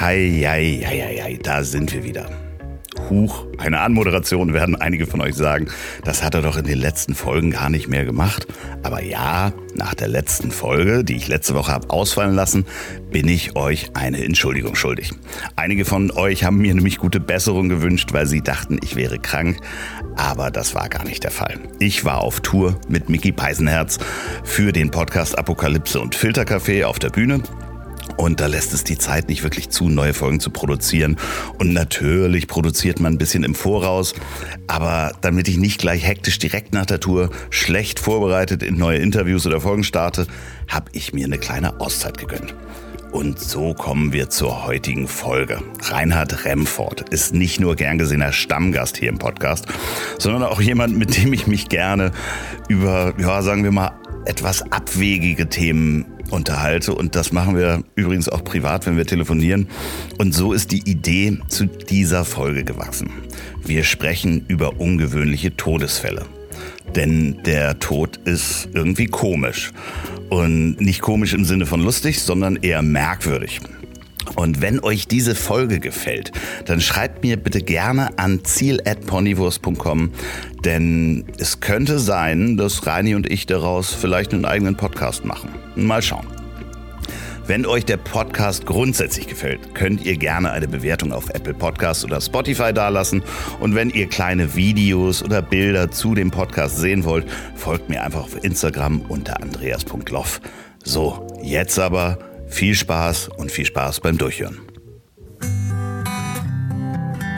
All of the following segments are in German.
Hei, hei, hei, hei, da sind wir wieder. Huch, eine Anmoderation werden einige von euch sagen. Das hat er doch in den letzten Folgen gar nicht mehr gemacht. Aber ja, nach der letzten Folge, die ich letzte Woche habe ausfallen lassen, bin ich euch eine Entschuldigung schuldig. Einige von euch haben mir nämlich gute Besserung gewünscht, weil sie dachten, ich wäre krank. Aber das war gar nicht der Fall. Ich war auf Tour mit Mickey Peisenherz für den Podcast Apokalypse und Filtercafé auf der Bühne und da lässt es die Zeit nicht wirklich zu, neue Folgen zu produzieren. Und natürlich produziert man ein bisschen im Voraus. Aber damit ich nicht gleich hektisch direkt nach der Tour schlecht vorbereitet in neue Interviews oder Folgen starte, habe ich mir eine kleine Auszeit gegönnt. Und so kommen wir zur heutigen Folge. Reinhard Remford ist nicht nur gern gesehener Stammgast hier im Podcast, sondern auch jemand, mit dem ich mich gerne über, ja, sagen wir mal, etwas abwegige Themen unterhalte. Und das machen wir übrigens auch privat, wenn wir telefonieren. Und so ist die Idee zu dieser Folge gewachsen. Wir sprechen über ungewöhnliche Todesfälle. Denn der Tod ist irgendwie komisch. Und nicht komisch im Sinne von lustig, sondern eher merkwürdig. Und wenn euch diese Folge gefällt, dann schreibt mir bitte gerne an ziel.ponywurst.com, denn es könnte sein, dass Reini und ich daraus vielleicht einen eigenen Podcast machen. Mal schauen. Wenn euch der Podcast grundsätzlich gefällt, könnt ihr gerne eine Bewertung auf Apple Podcasts oder Spotify dalassen. Und wenn ihr kleine Videos oder Bilder zu dem Podcast sehen wollt, folgt mir einfach auf Instagram unter andreas.loff. So, jetzt aber viel Spaß und viel Spaß beim Durchhören.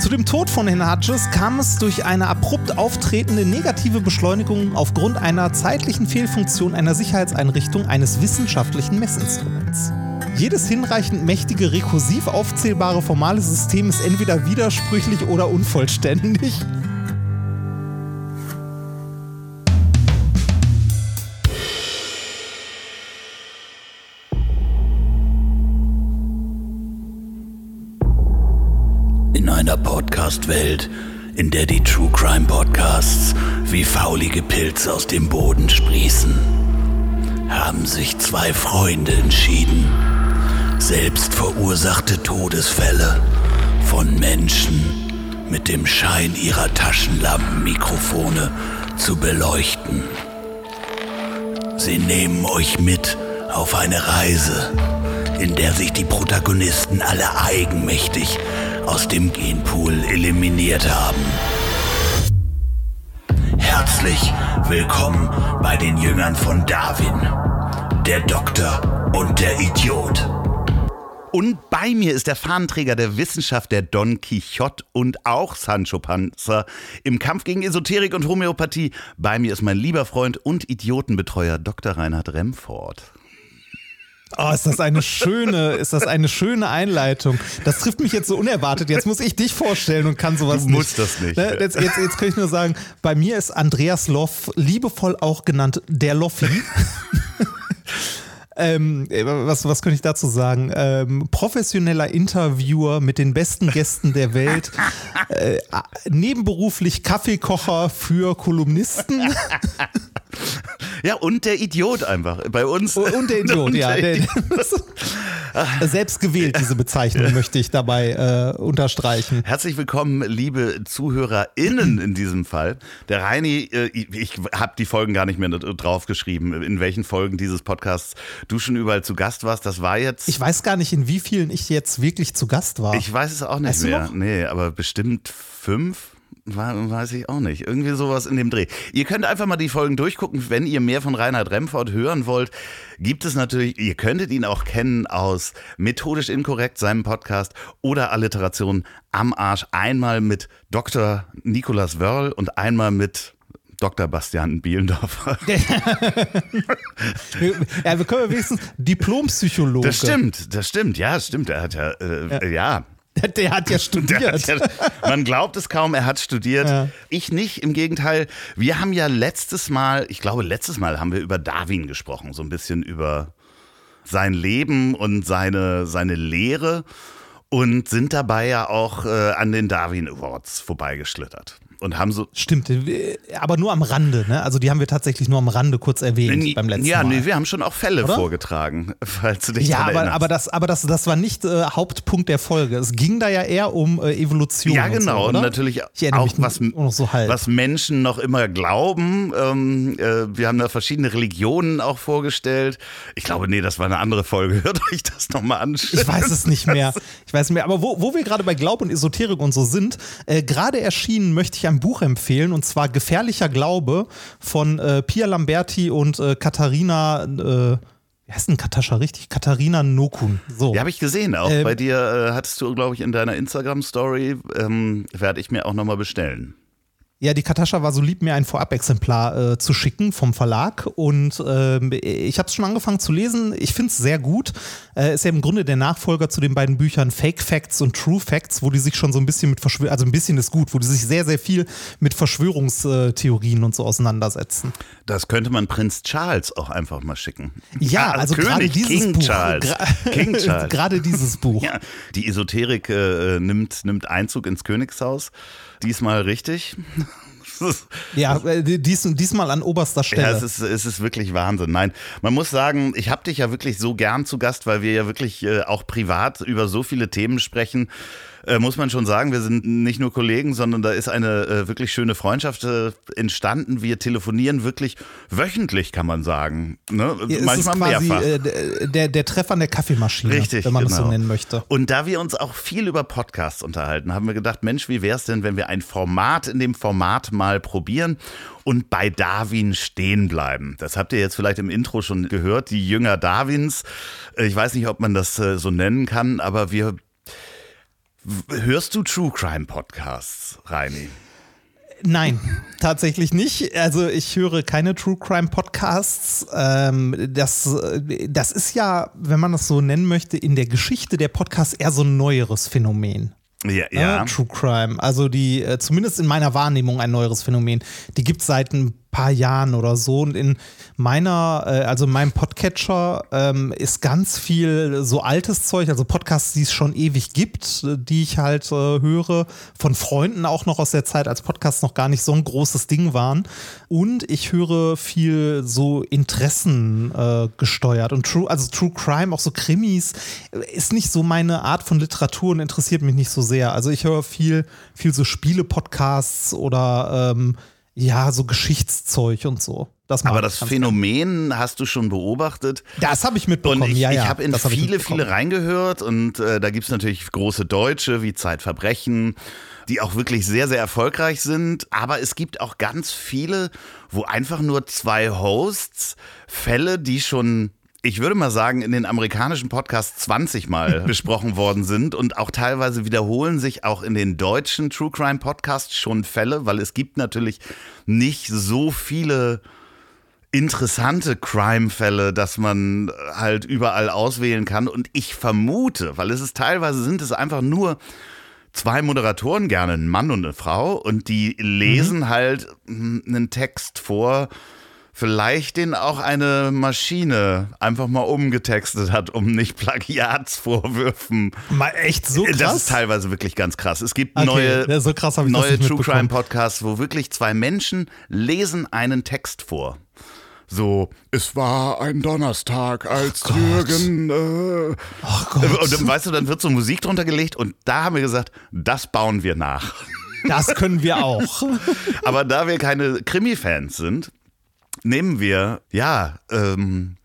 Zu dem Tod von Herrn Hutches kam es durch eine abrupt auftretende negative Beschleunigung aufgrund einer zeitlichen Fehlfunktion einer Sicherheitseinrichtung eines wissenschaftlichen Messinstruments. Jedes hinreichend mächtige, rekursiv aufzählbare formale System ist entweder widersprüchlich oder unvollständig. Einer Podcast-Welt, in der die True Crime Podcasts wie faulige Pilze aus dem Boden sprießen, haben sich zwei Freunde entschieden, selbst verursachte Todesfälle von Menschen mit dem Schein ihrer Taschenlampenmikrofone zu beleuchten. Sie nehmen euch mit auf eine Reise, in der sich die Protagonisten alle eigenmächtig aus dem Genpool eliminiert haben. Herzlich willkommen bei den Jüngern von Darwin, der Doktor und der Idiot. Und bei mir ist der Fahnenträger der Wissenschaft, der Don Quixote und auch Sancho Panza im Kampf gegen Esoterik und Homöopathie. Bei mir ist mein lieber Freund und Idiotenbetreuer Dr. Reinhard Remford. Oh, ist das eine schöne, ist das eine schöne Einleitung. Das trifft mich jetzt so unerwartet. Jetzt muss ich dich vorstellen und kann sowas du nicht. musst das nicht. Ne, Jetzt, jetzt, jetzt kann ich nur sagen, bei mir ist Andreas Loff, liebevoll auch genannt der Loffi. Ähm, was, was könnte ich dazu sagen? Ähm, professioneller Interviewer mit den besten Gästen der Welt, äh, nebenberuflich Kaffeekocher für Kolumnisten. Ja, und der Idiot einfach. Bei uns. Und der Idiot, Und ja. der Der, selbst gewählt, diese Bezeichnung, möchte ich dabei äh, unterstreichen. Herzlich willkommen, liebe ZuhörerInnen in diesem Fall. Der Reini, äh, ich habe die Folgen gar nicht mehr draufgeschrieben, in welchen Folgen dieses Podcasts du schon überall zu Gast warst. Das war jetzt. Ich weiß gar nicht, in wie vielen ich jetzt wirklich zu Gast war. Ich weiß es auch nicht Weißt mehr. Nee, aber bestimmt fünf. Weiß ich auch nicht. Irgendwie sowas in dem Dreh. Ihr könnt einfach mal die Folgen durchgucken. Wenn ihr mehr von Reinhard Remford hören wollt, gibt es natürlich, ihr könntet ihn auch kennen aus Methodisch Inkorrekt, seinem Podcast, oder Alliteration am Arsch. Einmal mit Dr. Nikolas Wörl und einmal mit Dr. Bastian Bielendorfer. ja, wir können ja wenigstens Diplompsychologe. Das stimmt, das stimmt. Ja, das stimmt. Er hat ja, äh, ja. Der, der hat ja studiert. hat ja, man glaubt es kaum, er hat studiert. Ja. Ich nicht, im Gegenteil. Wir haben ja letztes Mal, ich glaube, letztes Mal haben wir über Darwin gesprochen, so ein bisschen über sein Leben und seine, seine Lehre und sind dabei ja auch äh, an den Darwin Awards vorbeigeschlittert. Und haben so. Stimmt, aber nur am Rande, ne? Also die haben wir tatsächlich nur am Rande kurz erwähnt beim letzten ja, Mal. Ja, nee, wir haben schon auch Fälle Oder? vorgetragen, falls du dich Ja, aber, aber das, aber das, das war nicht äh, Hauptpunkt der Folge. Es ging da ja eher um äh, Evolution. Ja, genau. Und, so, und natürlich auch, was, so was Menschen noch immer glauben. Ähm, äh, wir haben da verschiedene Religionen auch vorgestellt. Ich glaube, nee, das war eine andere Folge. Hört euch das nochmal an. Ich weiß es nicht mehr. Ich weiß nicht mehr. Aber wo, wo wir gerade bei Glaube und Esoterik und so sind, äh, gerade erschienen möchte ich ein Buch empfehlen und zwar Gefährlicher Glaube von äh, Pia Lamberti und äh, Katharina. Äh, wie heißt denn Katascha richtig? Katharina Nokun. So. Ja, habe ich gesehen. Auch ähm, bei dir äh, hattest du, glaube ich, in deiner Instagram-Story, ähm, werde ich mir auch nochmal bestellen. Ja, die Katascha war so lieb, mir ein Vorab-Exemplar äh, zu schicken vom Verlag und äh, ich habe es schon angefangen zu lesen. Ich finde es sehr gut. Äh, ist ja im Grunde der Nachfolger zu den beiden Büchern Fake Facts und True Facts, wo die sich schon so ein bisschen mit Verschwörung, also ein bisschen ist gut, wo die sich sehr, sehr viel mit Verschwörungstheorien und so auseinandersetzen. Das könnte man Prinz Charles auch einfach mal schicken. Ja, ah, also gerade dieses King Buch. Charles. King Charles. gerade dieses Buch. Ja, die Esoterik äh, nimmt, nimmt Einzug ins Königshaus. Diesmal richtig. ja, äh, dies, diesmal an oberster Stelle. Ja, es ist, es ist wirklich Wahnsinn. Nein, man muss sagen, ich habe dich ja wirklich so gern zu Gast, weil wir ja wirklich äh, auch privat über so viele Themen sprechen äh, muss man schon sagen, wir sind nicht nur Kollegen, sondern da ist eine äh, wirklich schöne Freundschaft äh, entstanden. Wir telefonieren wirklich wöchentlich, kann man sagen. Ne? Ja, Manchmal quasi, mehrfach. Äh, der, der Treff an der Kaffeemaschine, Richtig, wenn man genau. das so nennen möchte. Und da wir uns auch viel über Podcasts unterhalten, haben wir gedacht, Mensch, wie wäre es denn, wenn wir ein Format in dem Format mal probieren und bei Darwin stehen bleiben. Das habt ihr jetzt vielleicht im Intro schon gehört, die Jünger Darwins. Äh, ich weiß nicht, ob man das so nennen kann, aber wir Hörst du True Crime Podcasts, Reini? Nein, tatsächlich nicht. Also ich höre keine True Crime Podcasts. Ähm, das, das ist ja, wenn man das so nennen möchte, in der Geschichte der Podcasts eher so ein neueres Phänomen. Ja, ja. Äh, True Crime. Also die, äh, zumindest in meiner Wahrnehmung ein neueres Phänomen. Die gibt es seit ein paar Jahren oder so. Und in meiner, äh, also in meinem Podcatcher ähm, ist ganz viel so altes Zeug, also Podcasts, die es schon ewig gibt, die ich halt äh, höre, von Freunden auch noch aus der Zeit, als Podcasts noch gar nicht so ein großes Ding waren. Und ich höre viel so Interessen äh, gesteuert. Und True, also True Crime, auch so Krimis, ist nicht so meine Art von Literatur und interessiert mich nicht so sehr. Also ich höre viel, viel so Spiele-Podcasts oder ähm, ja, so Geschichtszeug und so. Das Aber das Phänomen gerne. hast du schon beobachtet. Das habe ich mitbekommen. Und ich, ja, ja, ich habe in viele, viele reingehört und äh, da gibt es natürlich große Deutsche wie Zeitverbrechen, die auch wirklich sehr, sehr erfolgreich sind. Aber es gibt auch ganz viele, wo einfach nur zwei Hosts Fälle, die schon ich würde mal sagen, in den amerikanischen Podcasts 20 Mal besprochen worden sind und auch teilweise wiederholen sich auch in den deutschen True Crime Podcasts schon Fälle, weil es gibt natürlich nicht so viele interessante Crime-Fälle, dass man halt überall auswählen kann. Und ich vermute, weil es ist teilweise sind es einfach nur zwei Moderatoren, gerne ein Mann und eine Frau, und die lesen mhm. halt einen Text vor vielleicht den auch eine Maschine einfach mal umgetextet hat, um nicht Plagiatsvorwürfen. Mal echt so krass? Das ist teilweise wirklich ganz krass. Es gibt okay, neue, so krass neue True Crime Podcasts, wo wirklich zwei Menschen lesen einen Text vor. So, es war ein Donnerstag, als oh Jürgen. Äh, oh Gott. Und dann, weißt du, dann wird so Musik drunter gelegt und da haben wir gesagt, das bauen wir nach. Das können wir auch. Aber da wir keine Krimi-Fans sind, nehmen wir, ja, ähm,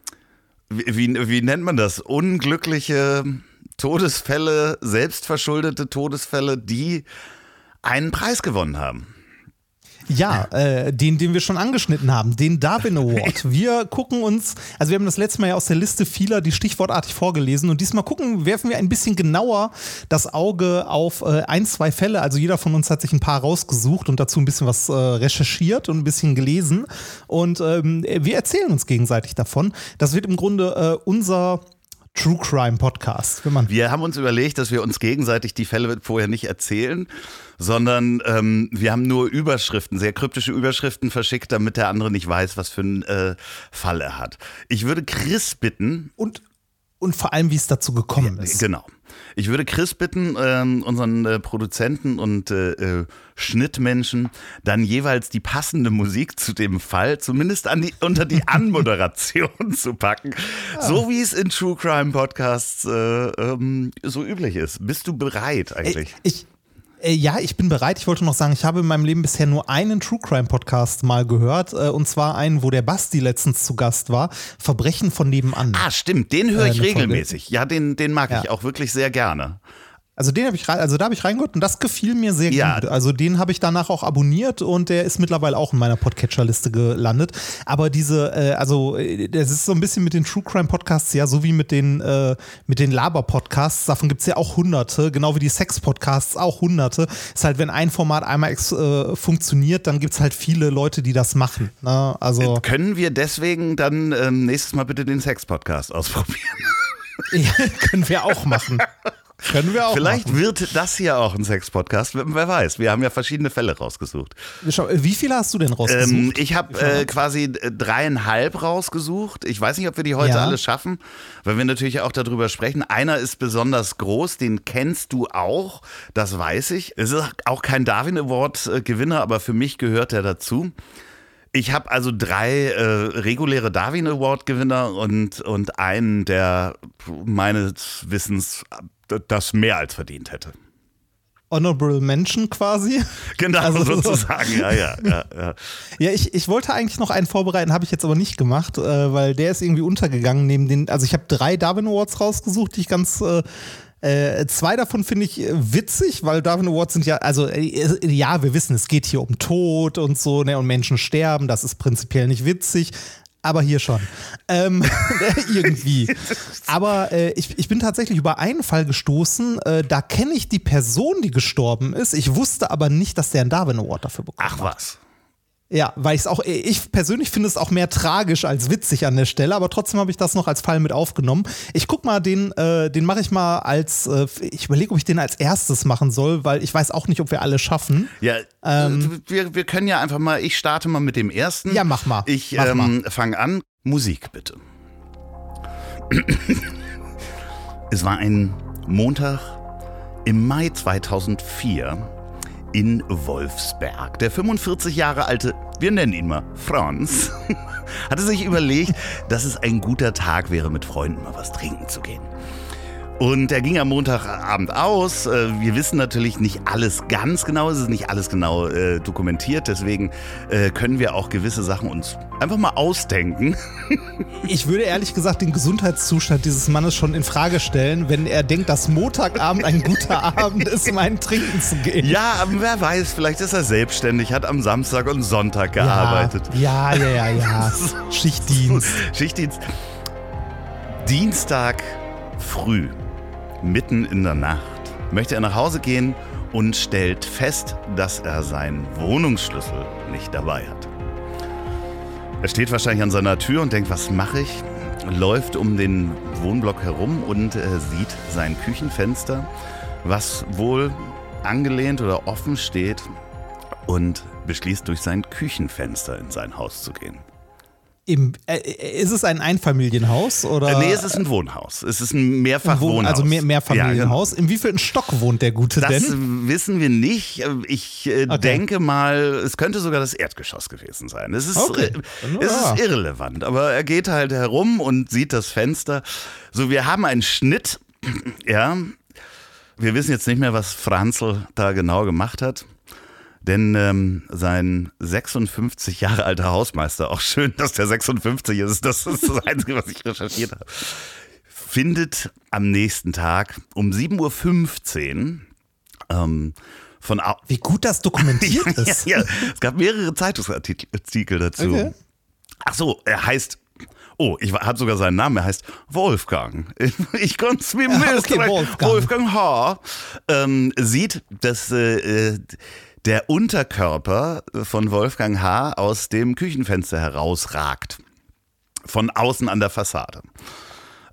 wie, wie nennt man das? Unglückliche Todesfälle, selbstverschuldete Todesfälle, die einen Preis gewonnen haben. Ja, äh, den, den wir schon angeschnitten haben, den Darwin Award. Wir gucken uns, also wir haben das letzte Mal ja aus der Liste vieler die stichwortartig vorgelesen und diesmal gucken, werfen wir ein bisschen genauer das Auge auf äh, ein, zwei Fälle. Also jeder von uns hat sich ein paar rausgesucht und dazu ein bisschen was äh, recherchiert und ein bisschen gelesen. Und ähm, wir erzählen uns gegenseitig davon. Das wird im Grunde äh, unser True Crime Podcast. Wir haben uns überlegt, dass wir uns gegenseitig die Fälle vorher nicht erzählen, sondern ähm, wir haben nur Überschriften, sehr kryptische Überschriften verschickt, damit der andere nicht weiß, was für einen äh, Fall er hat. Ich würde Chris bitten. Und Und vor allem, wie es dazu gekommen ist. Genau. Ich würde Chris bitten, ähm, unseren äh, Produzenten und äh, äh, Schnittmenschen, dann jeweils die passende Musik zu dem Fall zumindest an die, unter die Anmoderation zu packen. Ja. So wie es in True Crime Podcasts äh, ähm, so üblich ist. Bist du bereit eigentlich? Ich, äh, ja, ich bin bereit. Ich wollte noch sagen, ich habe in meinem Leben bisher nur einen True Crime Podcast mal gehört. Äh, und zwar einen, wo der Basti letztens zu Gast war. Verbrechen von nebenan. Ah, stimmt. Den höre ich äh, regelmäßig. Ja, den, den mag ja. ich auch wirklich sehr gerne. Also den habe ich also da habe ich reingehört und das gefiel mir sehr ja. gut. Also den habe ich danach auch abonniert und der ist mittlerweile auch in meiner Podcatcher-Liste gelandet. Aber diese, äh, also äh, das ist so ein bisschen mit den True Crime Podcasts ja so wie mit den äh, mit den Laber-Podcasts. Davon gibt es ja auch hunderte, genau wie die Sex-Podcasts auch hunderte. Ist halt, wenn ein Format einmal äh, funktioniert, dann gibt es halt viele Leute, die das machen. Ne? Also äh, können wir deswegen dann ähm, nächstes Mal bitte den Sex-Podcast ausprobieren? ja, können wir auch machen. Können wir auch. Vielleicht machen. wird das hier auch ein Sex-Podcast. Wer weiß. Wir haben ja verschiedene Fälle rausgesucht. Wie viele hast du denn rausgesucht? Ähm, ich habe äh, quasi äh, dreieinhalb rausgesucht. Ich weiß nicht, ob wir die heute ja. alle schaffen, weil wir natürlich auch darüber sprechen. Einer ist besonders groß, den kennst du auch. Das weiß ich. Es ist auch kein Darwin Award-Gewinner, aber für mich gehört er dazu. Ich habe also drei äh, reguläre Darwin Award Gewinner und, und einen, der meines Wissens das mehr als verdient hätte. Honorable Mention quasi. Genau, also, sozusagen, ja, ja. Ja, ja. ja ich, ich wollte eigentlich noch einen vorbereiten, habe ich jetzt aber nicht gemacht, äh, weil der ist irgendwie untergegangen neben den, also ich habe drei Darwin Awards rausgesucht, die ich ganz, äh, äh, zwei davon finde ich witzig, weil Darwin Awards sind ja, also äh, ja, wir wissen, es geht hier um Tod und so, ne, und Menschen sterben, das ist prinzipiell nicht witzig aber hier schon. Ähm, irgendwie. Aber äh, ich, ich bin tatsächlich über einen Fall gestoßen, äh, da kenne ich die Person, die gestorben ist. Ich wusste aber nicht, dass der einen Darwin Award dafür bekommen Ach was. Ja, weil ich es auch, ich persönlich finde es auch mehr tragisch als witzig an der Stelle, aber trotzdem habe ich das noch als Fall mit aufgenommen. Ich guck mal, den, äh, den mache ich mal als, äh, ich überlege, ob ich den als erstes machen soll, weil ich weiß auch nicht, ob wir alle schaffen. Ja, ähm, wir, wir können ja einfach mal, ich starte mal mit dem ersten. Ja, mach mal. Ich ähm, fange an. Musik bitte. es war ein Montag im Mai 2004 in Wolfsberg. Der 45 Jahre alte, wir nennen ihn mal Franz, hatte sich überlegt, dass es ein guter Tag wäre, mit Freunden mal was trinken zu gehen. Und er ging am Montagabend aus. Äh, wir wissen natürlich nicht alles ganz genau, es ist nicht alles genau äh, dokumentiert, deswegen äh, können wir auch gewisse Sachen uns einfach mal ausdenken. Ich würde ehrlich gesagt den Gesundheitszustand dieses Mannes schon in Frage stellen, wenn er denkt, dass Montagabend ein guter Abend ist, um einen trinken zu gehen. Ja, aber wer weiß, vielleicht ist er selbstständig, hat am Samstag und Sonntag gearbeitet. Ja, ja, ja, ja. ja. Schichtdienst. Schichtdienst. Dienstag früh mitten in der Nacht, möchte er nach Hause gehen und stellt fest, dass er seinen Wohnungsschlüssel nicht dabei hat. Er steht wahrscheinlich an seiner Tür und denkt, was mache ich? Läuft um den Wohnblock herum und äh, sieht sein Küchenfenster, was wohl angelehnt oder offen steht und beschließt durch sein Küchenfenster in sein Haus zu gehen. Im, äh, äh, ist es ein Einfamilienhaus oder? Äh, nee, es ist ein Wohnhaus. Es ist ein Mehrfachwohnhaus. Also mehr, Mehrfamilienhaus. Ja, genau. Im wievielten Stock wohnt der Gute das denn? Das wissen wir nicht. Ich äh, okay. denke mal, es könnte sogar das Erdgeschoss gewesen sein. Es ist, okay. es ist irrelevant. Aber er geht halt herum und sieht das Fenster. So, wir haben einen Schnitt. ja. Wir wissen jetzt nicht mehr, was Franzl da genau gemacht hat. Denn ähm, sein 56 Jahre alter Hausmeister, auch schön, dass der 56 ist, das ist das Einzige, was ich recherchiert habe, findet am nächsten Tag um 7.15 Uhr ähm, von Wie gut das dokumentiert ist. ja, ja, es gab mehrere Zeitungsartikel dazu. Okay. Ach so, er heißt Oh, ich hat sogar seinen Namen. Er heißt Wolfgang. Ich konnte es mir ja, okay, Wolfgang. Wolfgang H. Ähm, sieht, dass äh, äh der Unterkörper von Wolfgang H. aus dem Küchenfenster herausragt. Von außen an der Fassade.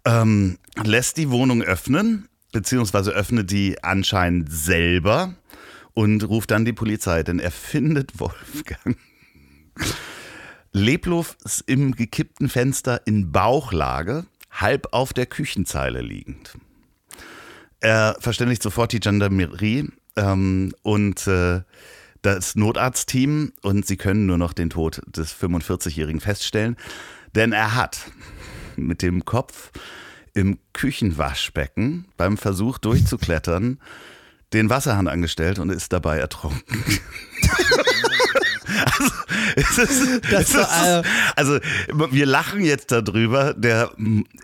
Ähm, lässt die Wohnung öffnen, beziehungsweise öffnet die anscheinend selber und ruft dann die Polizei, denn er findet Wolfgang leblos im gekippten Fenster in Bauchlage, halb auf der Küchenzeile liegend. Er verständigt sofort die Gendarmerie ähm, und äh, das Notarztteam und sie können nur noch den Tod des 45-Jährigen feststellen, denn er hat mit dem Kopf im Küchenwaschbecken beim Versuch durchzuklettern den Wasserhahn angestellt und ist dabei ertrunken. Also, es ist, es ist, also, wir lachen jetzt darüber. Der,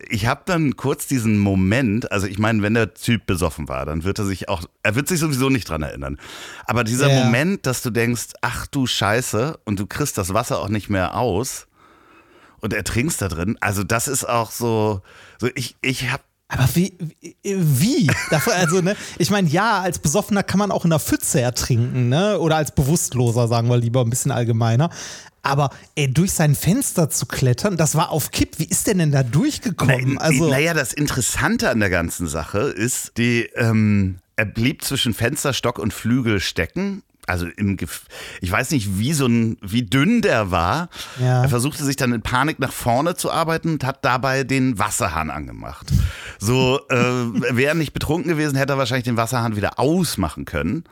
ich habe dann kurz diesen Moment, also ich meine, wenn der Typ besoffen war, dann wird er sich auch, er wird sich sowieso nicht dran erinnern. Aber dieser ja. Moment, dass du denkst, ach du Scheiße, und du kriegst das Wasser auch nicht mehr aus und ertrinkst da drin, also das ist auch so, so ich, ich habe aber wie? Wie? also, ne? Ich meine, ja, als Besoffener kann man auch in der Pfütze ertrinken, ne? Oder als Bewusstloser, sagen wir lieber ein bisschen allgemeiner. Aber ey, durch sein Fenster zu klettern, das war auf Kipp. Wie ist der denn da durchgekommen? Na, also, naja, das Interessante an der ganzen Sache ist, die, ähm, er blieb zwischen Fensterstock und Flügel stecken also im Gef ich weiß nicht, wie so ein, wie dünn der war. Ja. Er versuchte sich dann in Panik nach vorne zu arbeiten und hat dabei den Wasserhahn angemacht. So, äh, wäre er nicht betrunken gewesen, hätte er wahrscheinlich den Wasserhahn wieder ausmachen können.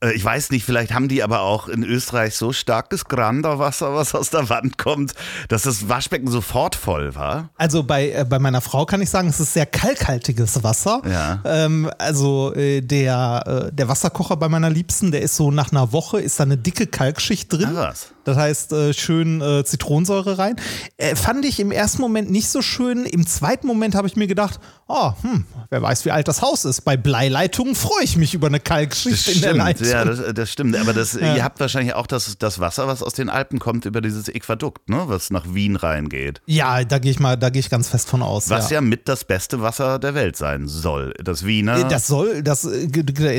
Äh, ich weiß nicht, vielleicht haben die aber auch in Österreich so starkes Granderwasser, was aus der Wand kommt, dass das Waschbecken sofort voll war. Also bei, äh, bei meiner Frau kann ich sagen, es ist sehr kalkhaltiges Wasser. Ja. Ähm, also äh, der, äh, der Wasserkocher bei meiner Liebsten, der ist so nach einer Woche, ist da eine dicke Kalkschicht drin. Ah, was? Das heißt, äh, schön äh, Zitronensäure rein. Äh, fand ich im ersten Moment nicht so schön. Im zweiten Moment habe ich mir gedacht, oh, hm, wer weiß, wie alt das Haus ist. Bei Bleileitungen freue ich mich über eine Kalkschicht in der Leitung. Ja, das, das stimmt. Aber das, ja. ihr habt wahrscheinlich auch das, das Wasser, was aus den Alpen kommt, über dieses Äquadukt, ne? was nach Wien reingeht. Ja, da gehe ich mal, da gehe ich ganz fest von aus. Was ja. ja mit das beste Wasser der Welt sein soll. Das Wiener. Das soll, das,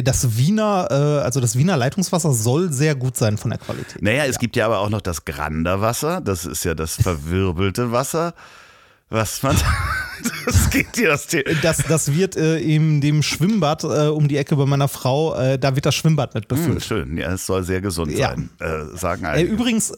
das Wiener, also das Wiener Leitungswasser soll sehr gut sein von der Qualität. Naja, es ja. gibt ja aber auch noch das Granderwasser. Das ist ja das verwirbelte Wasser. Was man. Das geht dir das Thema. Das, das wird äh, in dem Schwimmbad äh, um die Ecke bei meiner Frau, äh, da wird das Schwimmbad mit befüllt. Hm, schön, ja, es soll sehr gesund ja. sein, äh, sagen äh, einige. übrigens,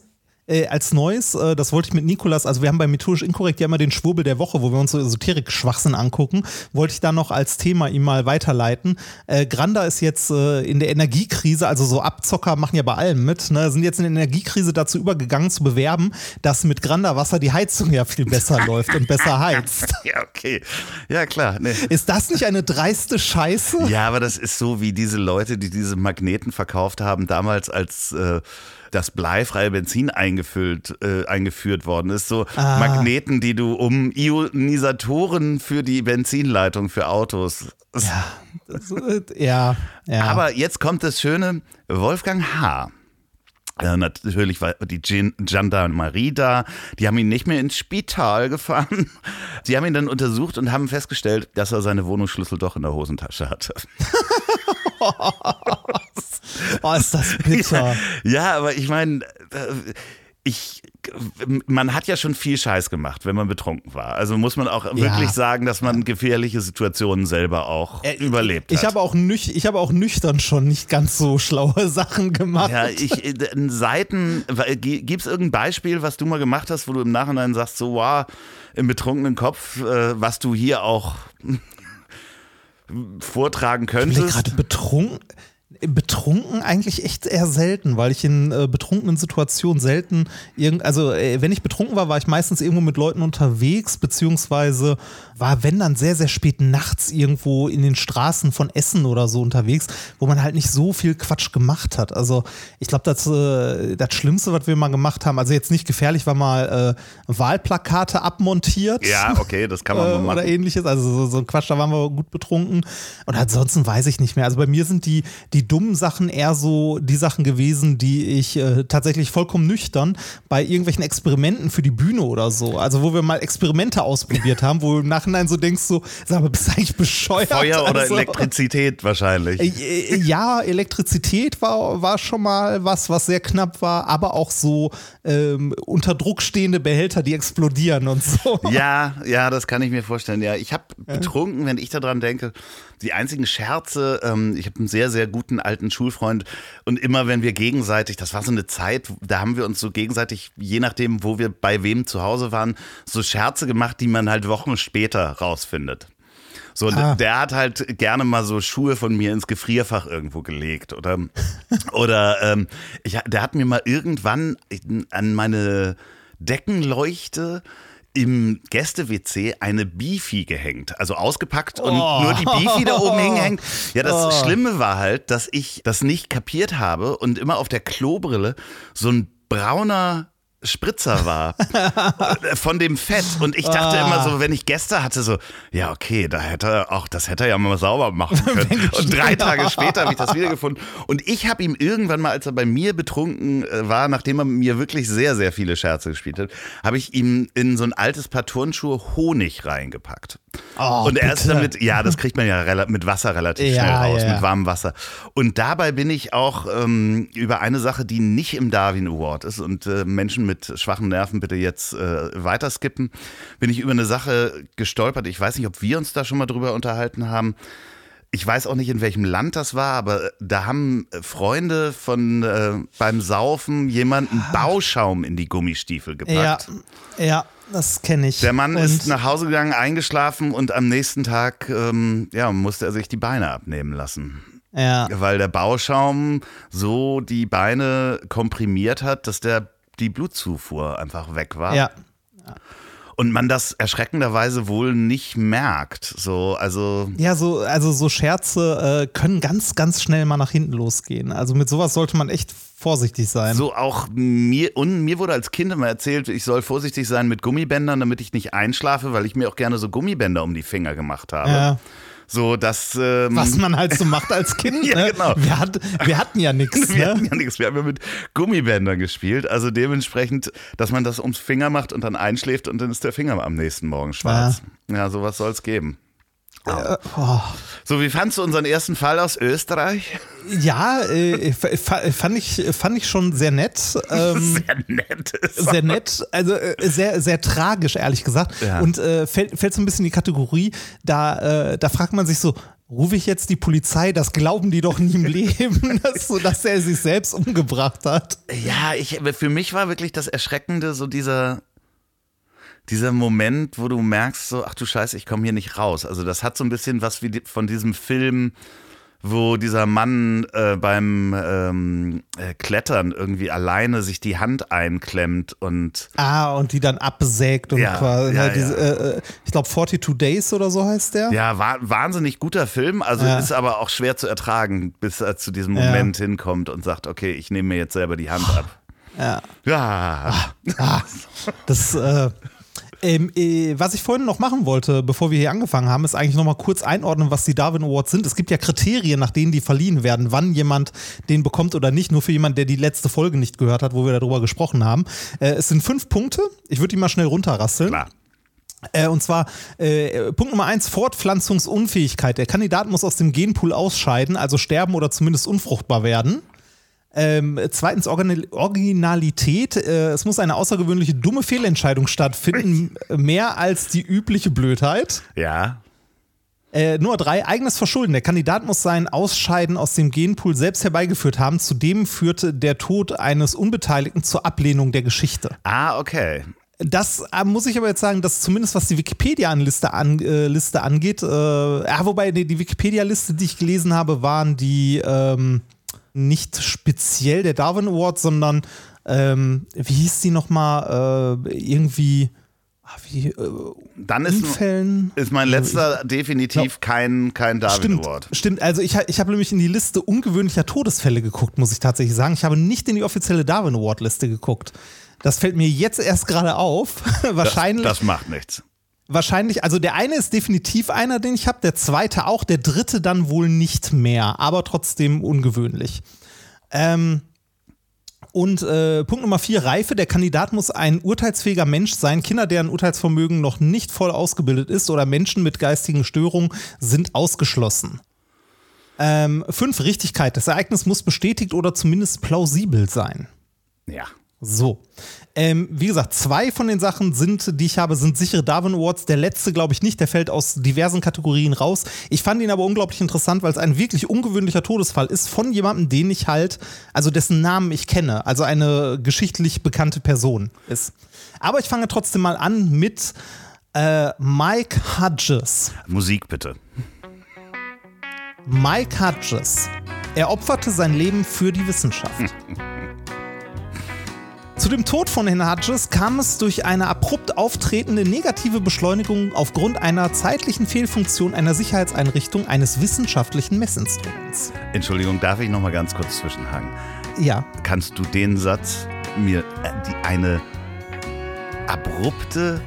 äh, als Neues, äh, das wollte ich mit Nikolas, also wir haben bei Methodisch Inkorrekt ja immer den Schwurbel der Woche, wo wir uns so Esoterik-Schwachsinn angucken, wollte ich da noch als Thema ihm mal weiterleiten. Äh, Granda ist jetzt äh, in der Energiekrise, also so Abzocker machen ja bei allem mit, ne, sind jetzt in der Energiekrise dazu übergegangen zu bewerben, dass mit Granda Wasser die Heizung ja viel besser läuft und besser heizt. Ja, okay. Ja, klar. Nee. Ist das nicht eine dreiste Scheiße? Ja, aber das ist so wie diese Leute, die diese Magneten verkauft haben, damals als äh, das bleifreie Benzin eingefüllt, äh, eingeführt worden ist. So ah. Magneten, die du um Ionisatoren für die Benzinleitung für Autos. Ja, ja, ja. Aber jetzt kommt das Schöne, Wolfgang H. Ja, natürlich war die Gendarmerie da. Die haben ihn nicht mehr ins Spital gefahren. Sie haben ihn dann untersucht und haben festgestellt, dass er seine Wohnungsschlüssel doch in der Hosentasche hatte. oh, ist das bitter. Ja, ja aber ich meine, äh, ich, man hat ja schon viel Scheiß gemacht, wenn man betrunken war. Also muss man auch ja. wirklich sagen, dass man gefährliche Situationen selber auch äh, überlebt ich, hat. Ich habe auch, nüch, hab auch nüchtern schon nicht ganz so schlaue Sachen gemacht. Ja, ich, äh, Seiten, gibt es irgendein Beispiel, was du mal gemacht hast, wo du im Nachhinein sagst, so, wow, im betrunkenen Kopf, äh, was du hier auch vortragen könntest? Ich bin gerade betrunken betrunken eigentlich echt eher selten, weil ich in äh, betrunkenen Situationen selten irgend, also äh, wenn ich betrunken war, war ich meistens irgendwo mit Leuten unterwegs, beziehungsweise war, wenn dann sehr, sehr spät nachts irgendwo in den Straßen von Essen oder so unterwegs, wo man halt nicht so viel Quatsch gemacht hat. Also ich glaube, das, äh, das Schlimmste, was wir mal gemacht haben, also jetzt nicht gefährlich, war mal äh, Wahlplakate abmontiert. Ja, okay, das kann man mal machen. Oder ähnliches, also so, so ein Quatsch, da waren wir gut betrunken. Und ansonsten weiß ich nicht mehr. Also bei mir sind die, die dummen Sachen eher so die Sachen gewesen, die ich äh, tatsächlich vollkommen nüchtern bei irgendwelchen Experimenten für die Bühne oder so. Also wo wir mal Experimente ausprobiert haben, wo du im Nachhinein so denkst, so, sag mal, bist du eigentlich bescheuert? Feuer oder also, Elektrizität wahrscheinlich. Äh, äh, ja, Elektrizität war, war schon mal was, was sehr knapp war, aber auch so ähm, unter Druck stehende Behälter, die explodieren und so. Ja, ja, das kann ich mir vorstellen. Ja, ich habe betrunken, wenn ich daran denke, die einzigen Scherze, ähm, ich habe einen sehr, sehr guten alten Schulfreund und immer wenn wir gegenseitig, das war so eine Zeit, da haben wir uns so gegenseitig, je nachdem, wo wir bei wem zu Hause waren, so Scherze gemacht, die man halt Wochen später rausfindet. So, ah. der hat halt gerne mal so Schuhe von mir ins Gefrierfach irgendwo gelegt. Oder, oder ähm, ich, der hat mir mal irgendwann an meine Deckenleuchte im Gäste-WC eine Bifi gehängt, also ausgepackt und oh. nur die Bifi da oben hängt. Ja, das oh. Schlimme war halt, dass ich das nicht kapiert habe und immer auf der Klobrille so ein brauner Spritzer war von dem Fett und ich dachte ah. immer so, wenn ich Gäste hatte, so ja okay, da hätte er auch, das hätte er ja mal sauber machen können. und drei Tage später habe ich das wiedergefunden und ich habe ihm irgendwann mal, als er bei mir betrunken äh, war, nachdem er mir wirklich sehr sehr viele Scherze gespielt hat, habe ich ihm in so ein altes Paar Turnschuhe Honig reingepackt. Oh, und er ist damit, ja, das kriegt man ja mit Wasser relativ ja, schnell raus, ja. mit warmem Wasser. Und dabei bin ich auch ähm, über eine Sache, die nicht im Darwin Award ist und äh, Menschen mit schwachen Nerven bitte jetzt äh, weiter skippen, bin ich über eine Sache gestolpert. Ich weiß nicht, ob wir uns da schon mal drüber unterhalten haben. Ich weiß auch nicht, in welchem Land das war, aber da haben Freunde von äh, beim Saufen jemanden Bauschaum in die Gummistiefel gepackt. Ja, ja das kenne ich. Der Mann und ist nach Hause gegangen, eingeschlafen und am nächsten Tag ähm, ja, musste er sich die Beine abnehmen lassen. Ja. Weil der Bauschaum so die Beine komprimiert hat, dass der die Blutzufuhr einfach weg war. Ja. Und man das erschreckenderweise wohl nicht merkt. So, also. Ja, so, also so Scherze äh, können ganz, ganz schnell mal nach hinten losgehen. Also mit sowas sollte man echt vorsichtig sein. So auch mir und mir wurde als Kind immer erzählt, ich soll vorsichtig sein mit Gummibändern, damit ich nicht einschlafe, weil ich mir auch gerne so Gummibänder um die Finger gemacht habe. Ja. So, dass. Ähm Was man halt so macht als Kind. ja, ne? genau. Wir, hat, wir, hatten ja nichts. Wir ne? hatten ja nichts. Wir haben ja mit Gummibändern gespielt. Also dementsprechend, dass man das ums Finger macht und dann einschläft und dann ist der Finger am nächsten Morgen schwarz. Ja, ja sowas soll es geben. Äh, oh. So, wie fandst du unseren ersten Fall aus Österreich? Ja, äh, fand, ich, fand ich schon sehr nett. Ähm, sehr nett. Sehr nett, also äh, sehr, sehr tragisch, ehrlich gesagt. Ja. Und äh, fällt, fällt so ein bisschen in die Kategorie, da, äh, da fragt man sich so, rufe ich jetzt die Polizei, das glauben die doch nie im Leben, dass, so, dass er sich selbst umgebracht hat. Ja, ich, für mich war wirklich das Erschreckende so dieser, dieser Moment, wo du merkst, so, ach du Scheiße, ich komme hier nicht raus. Also das hat so ein bisschen was wie von diesem Film, wo dieser Mann äh, beim ähm, äh, Klettern irgendwie alleine sich die Hand einklemmt und ah und die dann absägt und ja, quasi ja, diese, ja. Äh, äh ich glaube 42 Days oder so heißt der. Ja war, wahnsinnig guter Film also ist aber auch schwer zu ertragen bis er zu diesem Moment hinkommt und sagt okay ich nehme mir jetzt selber die Hand ab. Ja. Ja. Ah, ah, das äh, ähm, äh, was ich vorhin noch machen wollte, bevor wir hier angefangen haben, ist eigentlich nochmal kurz einordnen, was die Darwin Awards sind. Es gibt ja Kriterien, nach denen die verliehen werden, wann jemand den bekommt oder nicht. Nur für jemanden, der die letzte Folge nicht gehört hat, wo wir darüber gesprochen haben. Äh, es sind fünf Punkte. Ich würde die mal schnell runterrasseln. Klar. Äh, und zwar äh, Punkt Nummer eins, Fortpflanzungsunfähigkeit. Der Kandidat muss aus dem Genpool ausscheiden, also sterben oder zumindest unfruchtbar werden. Ähm, zweitens Originalität. Äh, es muss eine außergewöhnliche dumme Fehlentscheidung stattfinden, mehr als die übliche Blödheit. Ja. Äh, Nummer drei, eigenes Verschulden. Der Kandidat muss sein Ausscheiden aus dem Genpool selbst herbeigeführt haben. Zudem führte der Tod eines Unbeteiligten zur Ablehnung der Geschichte. Ah, okay. Das äh, muss ich aber jetzt sagen, dass zumindest was die Wikipedia-Liste an, äh, Liste angeht, äh, ja, wobei die, die Wikipedia-Liste, die ich gelesen habe, waren die, ähm, nicht speziell der Darwin Award, sondern ähm, wie hieß die nochmal? Äh, irgendwie. Ah, wie, äh, Dann ist, Unfällen. ist mein letzter definitiv ja. kein, kein Darwin stimmt, Award. Stimmt, also ich, ich habe nämlich in die Liste ungewöhnlicher Todesfälle geguckt, muss ich tatsächlich sagen. Ich habe nicht in die offizielle Darwin Award Liste geguckt. Das fällt mir jetzt erst gerade auf. Wahrscheinlich. Das, das macht nichts wahrscheinlich, also der eine ist definitiv einer, den ich habe, der zweite auch, der dritte dann wohl nicht mehr, aber trotzdem ungewöhnlich. Ähm, und äh, Punkt Nummer vier, Reife. Der Kandidat muss ein urteilsfähiger Mensch sein. Kinder, deren Urteilsvermögen noch nicht voll ausgebildet ist oder Menschen mit geistigen Störungen sind ausgeschlossen. Ähm, fünf, Richtigkeit. Das Ereignis muss bestätigt oder zumindest plausibel sein. Ja. So. Ähm, wie gesagt, zwei von den Sachen sind, die ich habe, sind sichere Darwin Awards. Der letzte, glaube ich, nicht. Der fällt aus diversen Kategorien raus. Ich fand ihn aber unglaublich interessant, weil es ein wirklich ungewöhnlicher Todesfall ist von jemandem, den ich halt, also dessen Namen ich kenne, also eine geschichtlich bekannte Person ist. Aber ich fange trotzdem mal an mit äh, Mike Hodges. Musik bitte. Mike Hodges. Er opferte sein Leben für die Wissenschaft. Zu dem Tod von Herrn Hodges kam es durch eine abrupt auftretende negative Beschleunigung aufgrund einer zeitlichen Fehlfunktion einer Sicherheitseinrichtung eines wissenschaftlichen Messinstruments. Entschuldigung, darf ich noch mal ganz kurz zwischenhaken? Ja. Kannst du den Satz mir äh, die, eine abrupte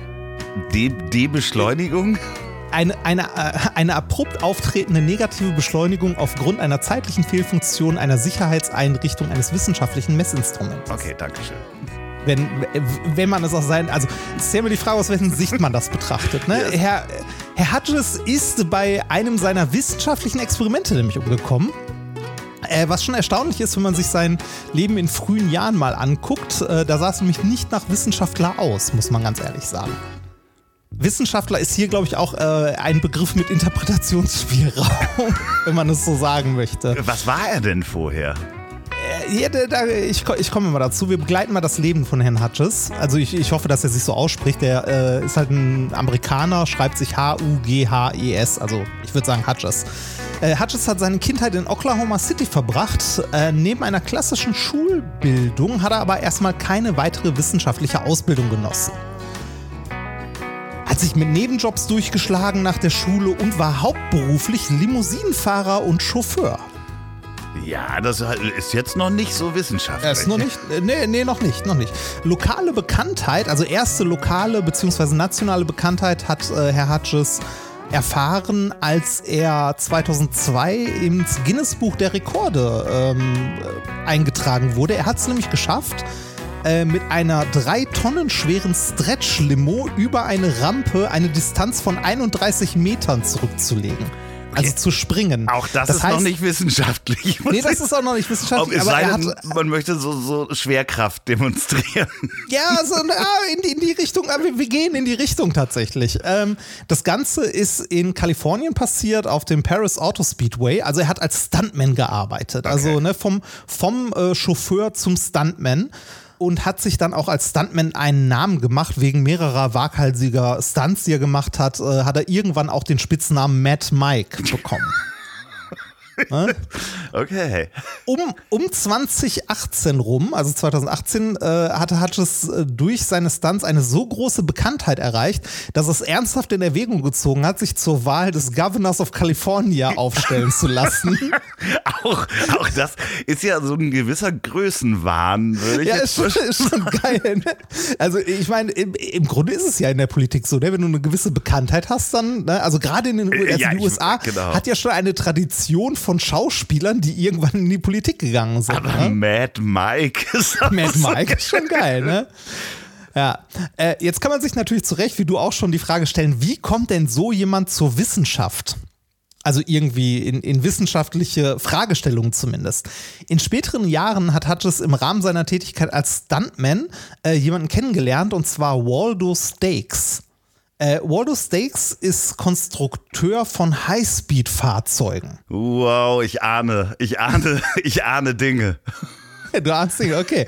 De Debeschleunigung? Eine, eine, äh, eine abrupt auftretende negative Beschleunigung aufgrund einer zeitlichen Fehlfunktion einer Sicherheitseinrichtung eines wissenschaftlichen Messinstruments. Okay, danke schön. Wenn, wenn man es auch sein, also es ist ja immer die Frage, aus welchen Sicht man das betrachtet. Ne? Yes. Herr, Herr Hodges ist bei einem seiner wissenschaftlichen Experimente nämlich umgekommen. Äh, was schon erstaunlich ist, wenn man sich sein Leben in frühen Jahren mal anguckt. Äh, da sah es nämlich nicht nach Wissenschaftler aus, muss man ganz ehrlich sagen. Wissenschaftler ist hier, glaube ich, auch äh, ein Begriff mit Interpretationsspielraum, wenn man es so sagen möchte. Was war er denn vorher? Äh, ja, da, da, ich, ich komme mal dazu. Wir begleiten mal das Leben von Herrn Hutches. Also ich, ich hoffe, dass er sich so ausspricht. Der äh, ist halt ein Amerikaner, schreibt sich H-U-G-H-E-S. Also ich würde sagen Hutches. Äh, Hutches hat seine Kindheit in Oklahoma City verbracht. Äh, neben einer klassischen Schulbildung hat er aber erstmal keine weitere wissenschaftliche Ausbildung genossen hat sich mit Nebenjobs durchgeschlagen nach der Schule und war hauptberuflich Limousinenfahrer und Chauffeur. Ja, das ist jetzt noch nicht so wissenschaftlich. Ist noch nicht, nee, nee, noch nicht, noch nicht. Lokale Bekanntheit, also erste lokale bzw. nationale Bekanntheit hat äh, Herr Hutches erfahren, als er 2002 ins Guinness Buch der Rekorde ähm, eingetragen wurde. Er hat es nämlich geschafft, äh, mit einer drei Tonnen schweren Stretch-Limo über eine Rampe eine Distanz von 31 Metern zurückzulegen. Also Okay. zu springen. Auch das, ist heißt, noch nicht wissenschaftlich. Nee, das ist auch noch nicht Ob wissenschaftlich, es aber sei er denn, hat, man möchte so, so Schwerkraft demonstrieren. Ja, so, na, in, die, in die Richtung, aber wir, gehen in die Richtung tatsächlich. Ähm, das Ganze ist in Kalifornien passiert, auf dem Paris Auto Speedway. Also er hat als Stuntman gearbeitet. Also ne, vom, vom äh, Chauffeur zum Stuntman. Und hat sich dann auch als Stuntman einen Namen gemacht, wegen mehrerer waghalsiger Stunts, die er gemacht hat, äh, hat er irgendwann auch den Spitznamen Mad Mike bekommen. Okay. um, um 2018 rum, also 2018, äh, hatte Hutches äh, durch seine Stunts eine so große Bekanntheit erreicht, dass es ernsthaft in Erwägung gezogen hat, sich zur Wahl des Governors of California aufstellen zu lassen. Auch, auch das ist ja so ein gewisser Größenwahn, würde ich ja, ist schon, ist schon geil. Ne? Also ich meine, im, im Grunde ist es ja in der Politik so, ne? wenn du eine gewisse Bekanntheit hast, dann, ne? also gerade in den Äh, also ja, die ich- USA genau. hat ja schon eine Tradition von Schauspielern, die irgendwann in die Politik gegangen sind. Aber ne? Mad Mike ist Mad Mike ist schon geil, ne? Ja, äh, jetzt kann man sich natürlich zu Recht, wie du auch schon, die Frage stellen, wie kommt denn so jemand zur Wissenschaft? Also irgendwie in, in wissenschaftliche Fragestellungen zumindest. In späteren Jahren hat Hutches im Rahmen seiner Tätigkeit als Stuntman äh, jemanden kennengelernt, und zwar Waldo Stakes. Äh, Waldo Stakes ist Konstrukteur von Highspeed-Fahrzeugen. Wow, ich ahne, ich ahne, ich ahne Dinge. Du ahnst Dinge, okay.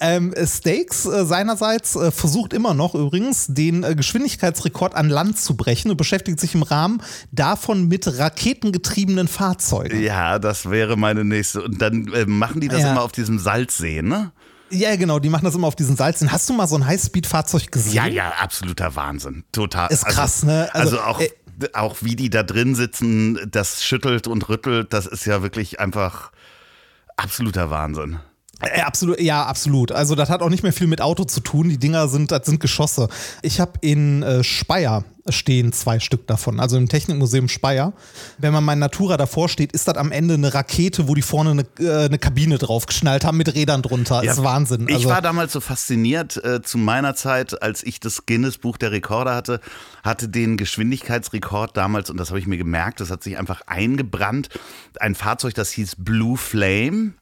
Ähm, Stakes äh, seinerseits äh, versucht immer noch übrigens, den äh, Geschwindigkeitsrekord an Land zu brechen und beschäftigt sich im Rahmen davon mit raketengetriebenen Fahrzeugen. Ja, das wäre meine nächste. Und dann äh, machen die das Ja. immer auf diesem Salzsee, ne? Ja, genau, die machen das immer auf diesen Salzen. Hast du mal so ein Highspeed-Fahrzeug gesehen? Ja, ja, absoluter Wahnsinn. Total. Ist krass, ne? Also, Also, auch, äh, auch wie die da drin sitzen, das schüttelt und rüttelt, das ist ja wirklich einfach absoluter Wahnsinn. Äh, absolut, ja, absolut. Also das hat auch nicht mehr viel mit Auto zu tun. Die Dinger sind, das sind Geschosse. Ich habe in äh, Speyer stehen zwei Stück davon, also im Technikmuseum Speyer. Wenn man mein Natura davor steht, ist das am Ende eine Rakete, wo die vorne eine, äh, eine Kabine drauf geschnallt haben mit Rädern drunter. ist Wahnsinn. Ich Also, war damals so fasziniert äh, zu meiner Zeit, als ich das Guinness Buch der Rekorde hatte, hatte den Geschwindigkeitsrekord damals, und das habe ich mir gemerkt, das hat sich einfach eingebrannt, ein Fahrzeug, das hieß Blue Flame.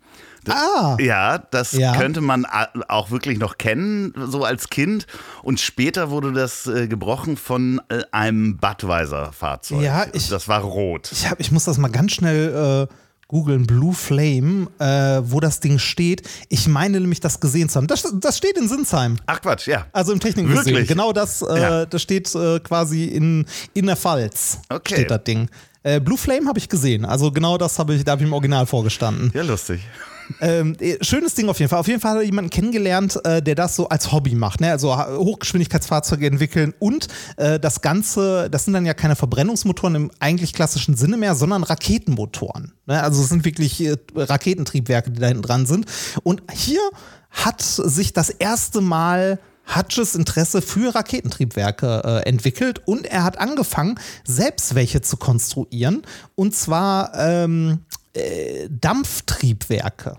Das, Ah. Ja, das Ja. könnte man auch wirklich noch kennen, so als Kind. Und später wurde das äh, gebrochen von äh, einem Budweiser-Fahrzeug. Ja, ich- das war rot. Ich, hab, ich muss das mal ganz schnell äh, googeln. Blue Flame, äh, wo das Ding steht. Ich meine nämlich, das gesehen zu haben. Das, das steht in Sinsheim. Ach Quatsch, ja. Also im Technikmuseum. Wirklich? Genau das, äh, Ja. das steht quasi in, in der Pfalz. Okay. Steht das Ding. Blue Flame habe ich gesehen. Also genau das habe ich, da habe ich im Original vorgestanden. Ja, lustig. Ähm, äh, schönes Ding auf jeden Fall. Auf jeden Fall hat er jemanden kennengelernt, äh, der das so als Hobby macht. Ne? Also Hochgeschwindigkeitsfahrzeuge entwickeln und äh, das Ganze, das sind dann ja keine Verbrennungsmotoren im eigentlich klassischen Sinne mehr, sondern Raketenmotoren. Ne? Also es sind wirklich äh, Raketentriebwerke, die da hinten dran sind. Und hier hat sich das erste Mal Hutches Interesse für Raketentriebwerke äh, entwickelt und er hat angefangen, selbst welche zu konstruieren. Und zwar ähm, äh, Dampftriebwerke.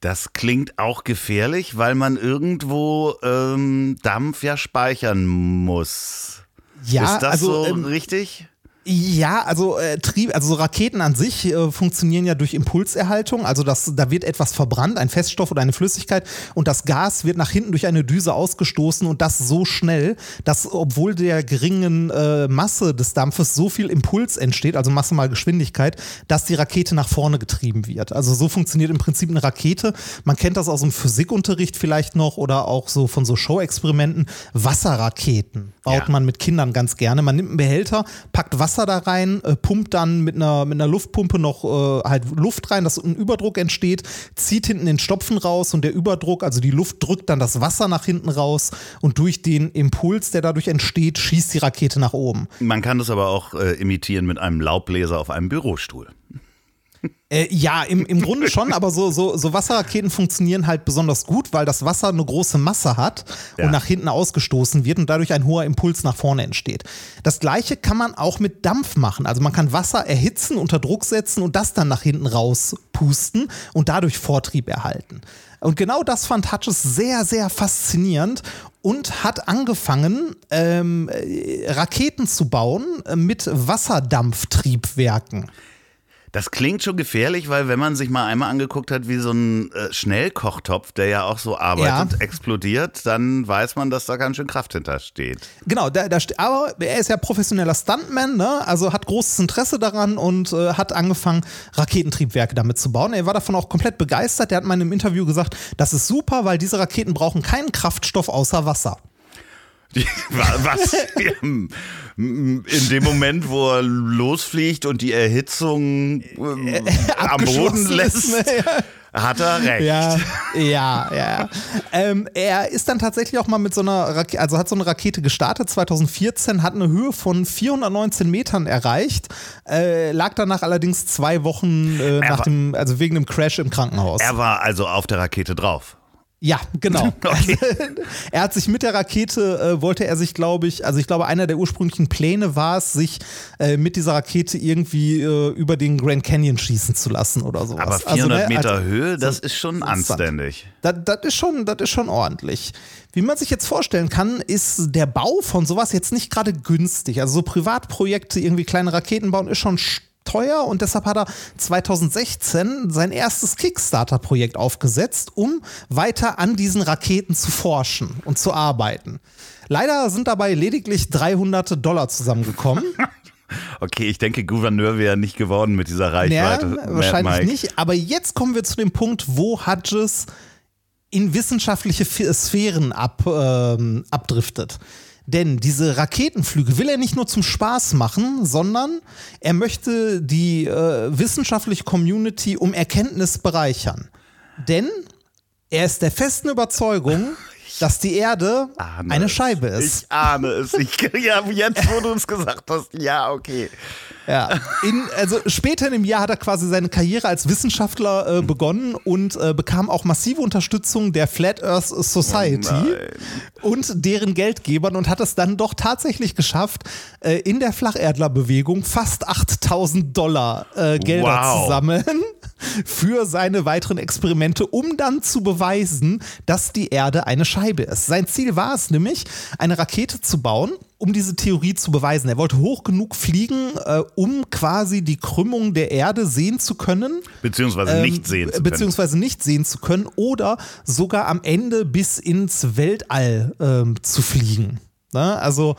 Das klingt auch gefährlich, weil man irgendwo ähm, Dampf ja speichern muss. Ja, Ist das also so ähm, richtig? Ja, also äh, Trieb, also so Raketen an sich äh, funktionieren ja durch Impulserhaltung. Also das, da wird etwas verbrannt, ein Feststoff oder eine Flüssigkeit, und das Gas wird nach hinten durch eine Düse ausgestoßen und das so schnell, dass obwohl der geringen äh, Masse des Dampfes so viel Impuls entsteht, also Masse mal Geschwindigkeit, dass die Rakete nach vorne getrieben wird. Also so funktioniert im Prinzip eine Rakete. Man kennt das aus dem Physikunterricht vielleicht noch oder auch so von so Show-Experimenten. Wasserraketen baut Ja. man mit Kindern ganz gerne. Man nimmt einen Behälter, packt Wasser da rein, äh, pumpt dann mit einer, mit einer Luftpumpe noch äh, halt Luft rein, dass ein Überdruck entsteht, zieht hinten den Stopfen raus und der Überdruck, also die Luft drückt dann das Wasser nach hinten raus und durch den Impuls, der dadurch entsteht, schießt die Rakete nach oben. Man kann das aber auch äh, imitieren mit einem Laubbläser auf einem Bürostuhl. Äh, ja, im, im Grunde schon, aber so, so, so Wasserraketen funktionieren halt besonders gut, weil das Wasser eine große Masse hat Ja. und nach hinten ausgestoßen wird und dadurch ein hoher Impuls nach vorne entsteht. Das gleiche kann man auch mit Dampf machen. Also man kann Wasser erhitzen, unter Druck setzen und das dann nach hinten raus pusten und dadurch Vortrieb erhalten. Und genau das fand Hutches sehr, sehr faszinierend und hat angefangen, ähm, äh, Raketen zu bauen äh, mit Wasserdampftriebwerken. Das klingt schon gefährlich, weil wenn man sich mal einmal angeguckt hat, wie so ein äh, Schnellkochtopf, der ja auch so arbeitet, Ja. explodiert, dann weiß man, dass da ganz schön Kraft hintersteht. Genau, da, da, aber er ist ja professioneller Stuntman, ne? also hat großes Interesse daran und äh, hat angefangen, Raketentriebwerke damit zu bauen. Er war davon auch komplett begeistert. Der hat mal in einem Interview gesagt, das ist super, weil diese Raketen brauchen keinen Kraftstoff außer Wasser. Die, was ja, in dem Moment, wo er losfliegt und die Erhitzung ähm, am Boden lässt, ist, ne? hat er recht. Ja, ja, ja. Ähm, er ist dann tatsächlich auch mal mit so einer Rakete, also hat so eine Rakete gestartet 2014, hat eine Höhe von 419 Metern erreicht, äh, lag danach allerdings zwei Wochen äh, nach war- dem, also wegen dem Crash im Krankenhaus. Er war also auf der Rakete drauf. Ja, genau. Okay. er hat sich mit der Rakete, äh, wollte er sich, glaube ich, also ich glaube, einer der ursprünglichen Pläne war es, sich äh, mit dieser Rakete irgendwie äh, über den Grand Canyon schießen zu lassen oder sowas. Aber Also, 400 ne, Meter also, Höhe, das ist schon so ein Stunt. anständig. Das, das, ist schon, das ist schon ordentlich. Wie man sich jetzt vorstellen kann, ist der Bau von sowas jetzt nicht gerade günstig. Also so Privatprojekte, irgendwie kleine Raketen bauen, ist schon sch- teuer und deshalb hat er 2016 sein erstes Kickstarter-Projekt aufgesetzt, um weiter an diesen Raketen zu forschen und zu arbeiten. Leider sind dabei lediglich 300 Dollar zusammengekommen. Okay, ich denke, Gouverneur wäre nicht geworden mit dieser Reichweite. wahrscheinlich Mike. nicht. Aber jetzt kommen wir zu dem Punkt, wo Hudges in wissenschaftliche Sphären ab, ähm, abdriftet. Denn diese Raketenflüge will er nicht nur zum Spaß machen, sondern er möchte die äh, wissenschaftliche Community um Erkenntnis bereichern. Denn er ist der festen Überzeugung, dass die Erde eine. Scheibe ist. Ich ahne es. Ich, ja, jetzt, wo du es gesagt hast, ja, okay. Ja, in, also später in dem Jahr hat er quasi seine Karriere als Wissenschaftler äh, begonnen und äh, bekam auch massive Unterstützung der Flat Earth Society Oh und deren Geldgebern und hat es dann doch tatsächlich geschafft, äh, in der Flacherdlerbewegung fast 8000 Dollar äh, Gelder Wow. zu sammeln. Für seine weiteren Experimente, um dann zu beweisen, dass die Erde eine Scheibe ist. Sein Ziel war es nämlich, eine Rakete zu bauen, um diese Theorie zu beweisen. Er wollte hoch genug fliegen, äh, um quasi die Krümmung der Erde sehen zu können. Beziehungsweise ähm, nicht sehen zu können. Beziehungsweise nicht sehen zu können oder sogar am Ende bis ins Weltall ähm, zu fliegen. Na, ne? also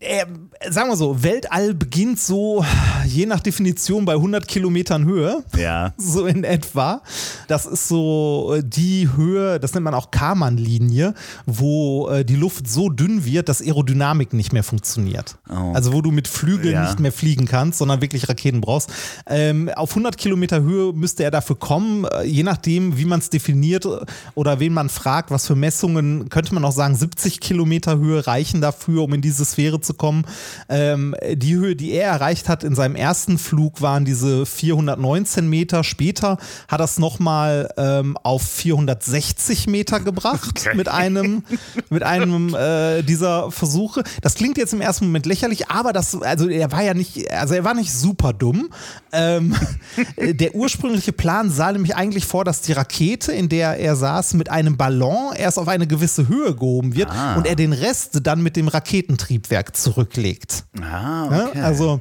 äh, sagen wir so, Weltall beginnt so, je nach Definition, bei 100 Kilometern Höhe. Ja. So in etwa. Das ist so äh, die Höhe, das nennt man auch Karman-Linie, wo äh, die Luft so dünn wird, dass Aerodynamik nicht mehr funktioniert. Oh. Also wo du mit Flügeln ja. nicht mehr fliegen kannst, sondern wirklich Raketen brauchst. Ähm, auf 100 Kilometer Höhe müsste er dafür kommen, äh, je nachdem, wie man es definiert oder wen man fragt, was für Messungen, könnte man auch sagen, 70 Kilometer Höhe reichen dafür, um in diese Sphäre zu kommen. Ähm, die Höhe, die er erreicht hat in seinem ersten Flug, waren diese 419 Meter. Später hat er es nochmal ähm, auf 460 Meter gebracht okay. mit einem, mit einem äh, dieser Versuche. Das klingt jetzt im ersten Moment lächerlich, aber das, also er war ja nicht, also er war nicht super dumm. Ähm, der ursprüngliche Plan sah nämlich eigentlich vor, dass die Rakete, in der er saß, mit einem Ballon erst auf eine gewisse Höhe gehoben wird ah. und er den Rest dann mit dem Raketentriebwerk zurücklegt. Ah, okay. Ja, also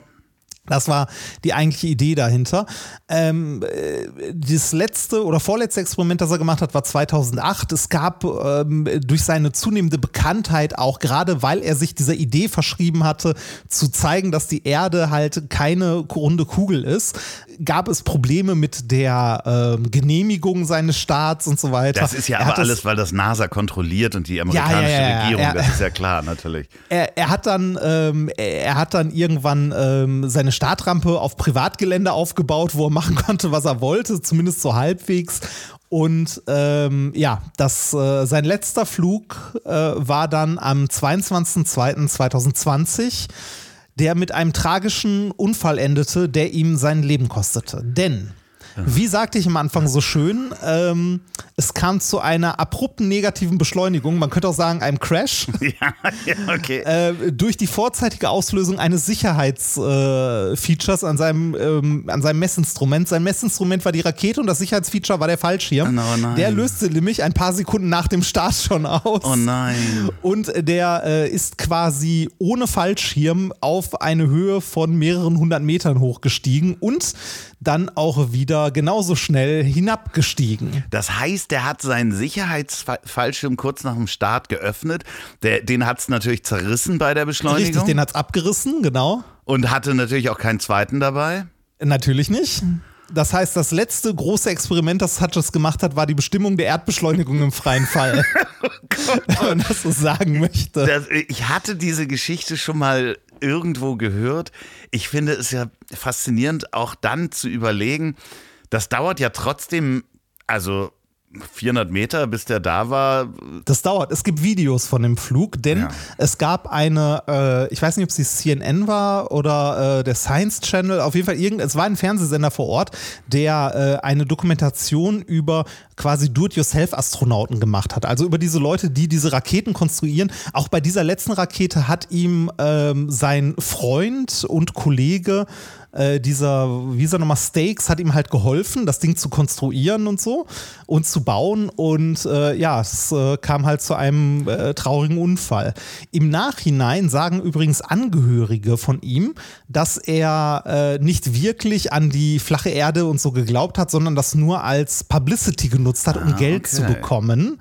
das war die eigentliche Idee dahinter. Ähm, äh, das letzte oder vorletzte Experiment, das er gemacht hat, war 2008. Es gab ähm, durch seine zunehmende Bekanntheit auch, gerade weil er sich dieser Idee verschrieben hatte, zu zeigen, dass die Erde halt keine runde Kugel ist, gab es Probleme mit der ähm, Genehmigung seines Staats und so weiter. Das ist ja er aber alles, weil das NASA kontrolliert und die amerikanische ja, ja, ja, Regierung, er, das ist ja klar, natürlich. Er, er hat dann, ähm, er hat dann irgendwann ähm, seine Startrampe auf Privatgelände aufgebaut, wo er machen konnte, was er wollte, zumindest so halbwegs. Und ähm, ja, das, äh, sein letzter Flug äh, war dann am 22.02.2020, der mit einem tragischen Unfall endete, der ihm sein Leben kostete. Denn wie sagte ich am Anfang so schön, ähm, es kam zu einer abrupten negativen Beschleunigung, man könnte auch sagen einem Crash, ja, ja, okay. äh, durch die vorzeitige Auslösung eines Sicherheitsfeatures äh, an, seinem, ähm, an seinem Messinstrument. Sein Messinstrument war die Rakete und das Sicherheitsfeature war der Fallschirm. Oh der löste nämlich ein paar Sekunden nach dem Start schon aus. Oh nein. Und der äh, ist quasi ohne Fallschirm auf eine Höhe von mehreren hundert Metern hochgestiegen und dann auch wieder genauso schnell hinabgestiegen. Das heißt, der hat seinen Sicherheitsfallschirm kurz nach dem Start geöffnet. Der, den hat es natürlich zerrissen bei der Beschleunigung. Richtig, den hat es abgerissen, genau. Und hatte natürlich auch keinen zweiten dabei. Natürlich nicht. Das heißt, das letzte große Experiment, das Hutchins gemacht hat, war die Bestimmung der Erdbeschleunigung im freien Fall. oh. Wenn man das so sagen möchte. Das, ich hatte diese Geschichte schon mal irgendwo gehört. Ich finde es ja faszinierend, auch dann zu überlegen, das dauert ja trotzdem, also 400 Meter, bis der da war. Das dauert. Es gibt Videos von dem Flug, denn ja. es gab eine, äh, ich weiß nicht, ob es die CNN war oder äh, der Science Channel, auf jeden Fall irgend, es war ein Fernsehsender vor Ort, der äh, eine Dokumentation über quasi Do-it-yourself-Astronauten gemacht hat. Also über diese Leute, die diese Raketen konstruieren. Auch bei dieser letzten Rakete hat ihm ähm, sein Freund und Kollege äh, dieser, wie ist er nochmal, Stakes hat ihm halt geholfen, das Ding zu konstruieren und so und zu bauen. Und äh, ja, es äh, kam halt zu einem äh, traurigen Unfall. Im Nachhinein sagen übrigens Angehörige von ihm, dass er äh, nicht wirklich an die flache Erde und so geglaubt hat, sondern das nur als Publicity genutzt hat, um ah, Geld okay. zu bekommen.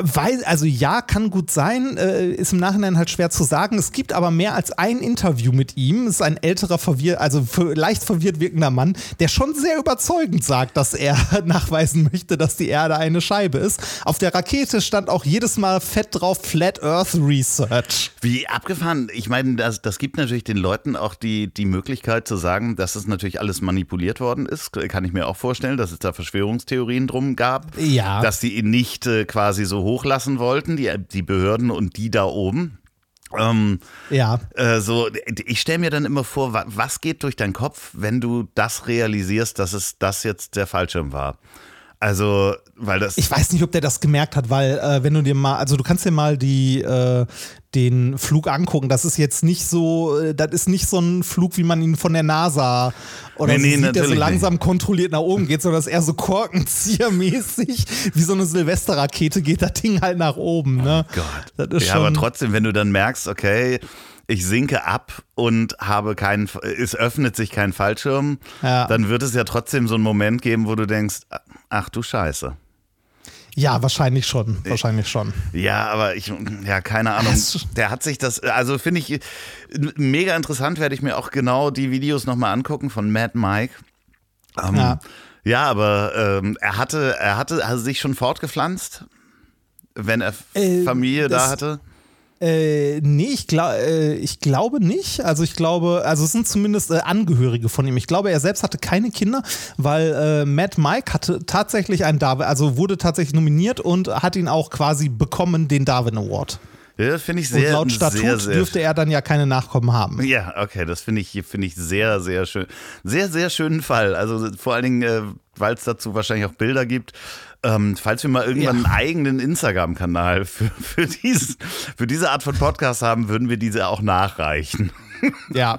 Weil, also ja, kann gut sein, äh, ist im Nachhinein halt schwer zu sagen. Es gibt aber mehr als ein Interview mit ihm. Es ist ein älterer, verwirr also leicht verwirrt wirkender Mann, der schon sehr überzeugend sagt, dass er nachweisen möchte, dass die Erde eine Scheibe ist. Auf der Rakete stand auch jedes Mal fett drauf Flat Earth Research. Wie abgefahren. Ich meine, das, das gibt natürlich den Leuten auch die, die Möglichkeit zu sagen, dass es natürlich alles manipuliert worden ist. Kann ich mir auch vorstellen, dass es da Verschwörungstheorien drum gab. Ja. Dass sie ihn nicht äh, quasi so hochlassen wollten, die, die Behörden und die da oben. Ähm, ja. Äh, so, ich stelle mir dann immer vor, was geht durch deinen Kopf, wenn du das realisierst, dass es das jetzt der Fallschirm war? Also, weil das. Ich weiß nicht, ob der das gemerkt hat, weil äh, wenn du dir mal, also du kannst dir mal die, äh, den Flug angucken. Das ist jetzt nicht so, äh, das ist nicht so ein Flug, wie man ihn von der NASA oder nee, so nee, sieht, der so langsam nicht. kontrolliert nach oben geht, sondern das ist eher so Korkenziehermäßig, wie so eine Silvesterrakete geht das Ding halt nach oben. Ne? Oh Gott. ja, aber trotzdem, wenn du dann merkst, okay, ich sinke ab und habe keinen, es öffnet sich kein Fallschirm, ja. dann wird es ja trotzdem so einen Moment geben, wo du denkst, ach du Scheiße. Ja, wahrscheinlich schon, wahrscheinlich schon. Ja, aber ich, ja, keine Ahnung. Der hat sich das, also finde ich mega interessant, werde ich mir auch genau die Videos nochmal angucken von Mad Mike. Ähm, ja. ja, aber ähm, er hatte, er hatte also sich schon fortgepflanzt, wenn er äh, Familie da hatte. Äh, nee, ich, glaub, äh, ich glaube nicht. Also ich glaube, also es sind zumindest äh, Angehörige von ihm. Ich glaube, er selbst hatte keine Kinder, weil äh, Matt Mike hatte tatsächlich einen Darwin, also wurde tatsächlich nominiert und hat ihn auch quasi bekommen, den Darwin Award. Ja, das finde ich sehr, und laut Statut sehr, sehr dürfte er dann ja keine Nachkommen haben. Ja, okay, das finde ich, finde ich sehr, sehr schön. Sehr, sehr schönen Fall. Also vor allen Dingen, äh, weil es dazu wahrscheinlich auch Bilder gibt. Ähm, falls wir mal irgendwann ja. einen eigenen Instagram-Kanal für, für, dies, für diese Art von Podcast haben, würden wir diese auch nachreichen. Ja.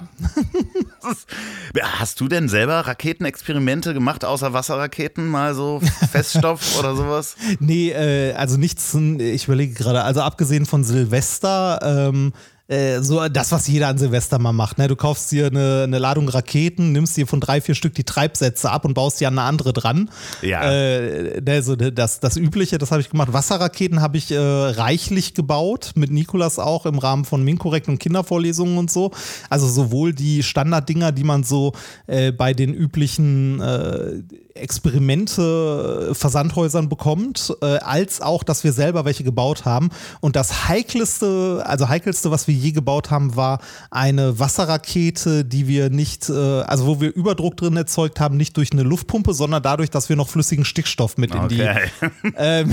Hast du denn selber Raketenexperimente gemacht, außer Wasserraketen, mal so Feststoff oder sowas? Nee, äh, also nichts, ich überlege gerade, also abgesehen von Silvester, ähm, äh, so das, was jeder an Silvester mal macht. Ne? Du kaufst dir eine, eine, Ladung Raketen, nimmst dir von drei, vier Stück die Treibsätze ab und baust dir an eine andere dran. Ja. Äh, also das, das Übliche, das habe ich gemacht. Wasserraketen habe ich äh, reichlich gebaut, mit Nikolas auch im Rahmen von Minkorrekt und Kindervorlesungen und so. Also sowohl die Standarddinger, die man so äh, bei den üblichen äh, Experimente Versandhäusern bekommt, als auch, dass wir selber welche gebaut haben. Und das heikelste, also heikelste, was wir je gebaut haben, war eine Wasserrakete, die wir nicht, äh, also wo wir Überdruck drin erzeugt haben, nicht durch eine Luftpumpe, sondern dadurch, dass wir noch flüssigen Stickstoff mit in, die, äh,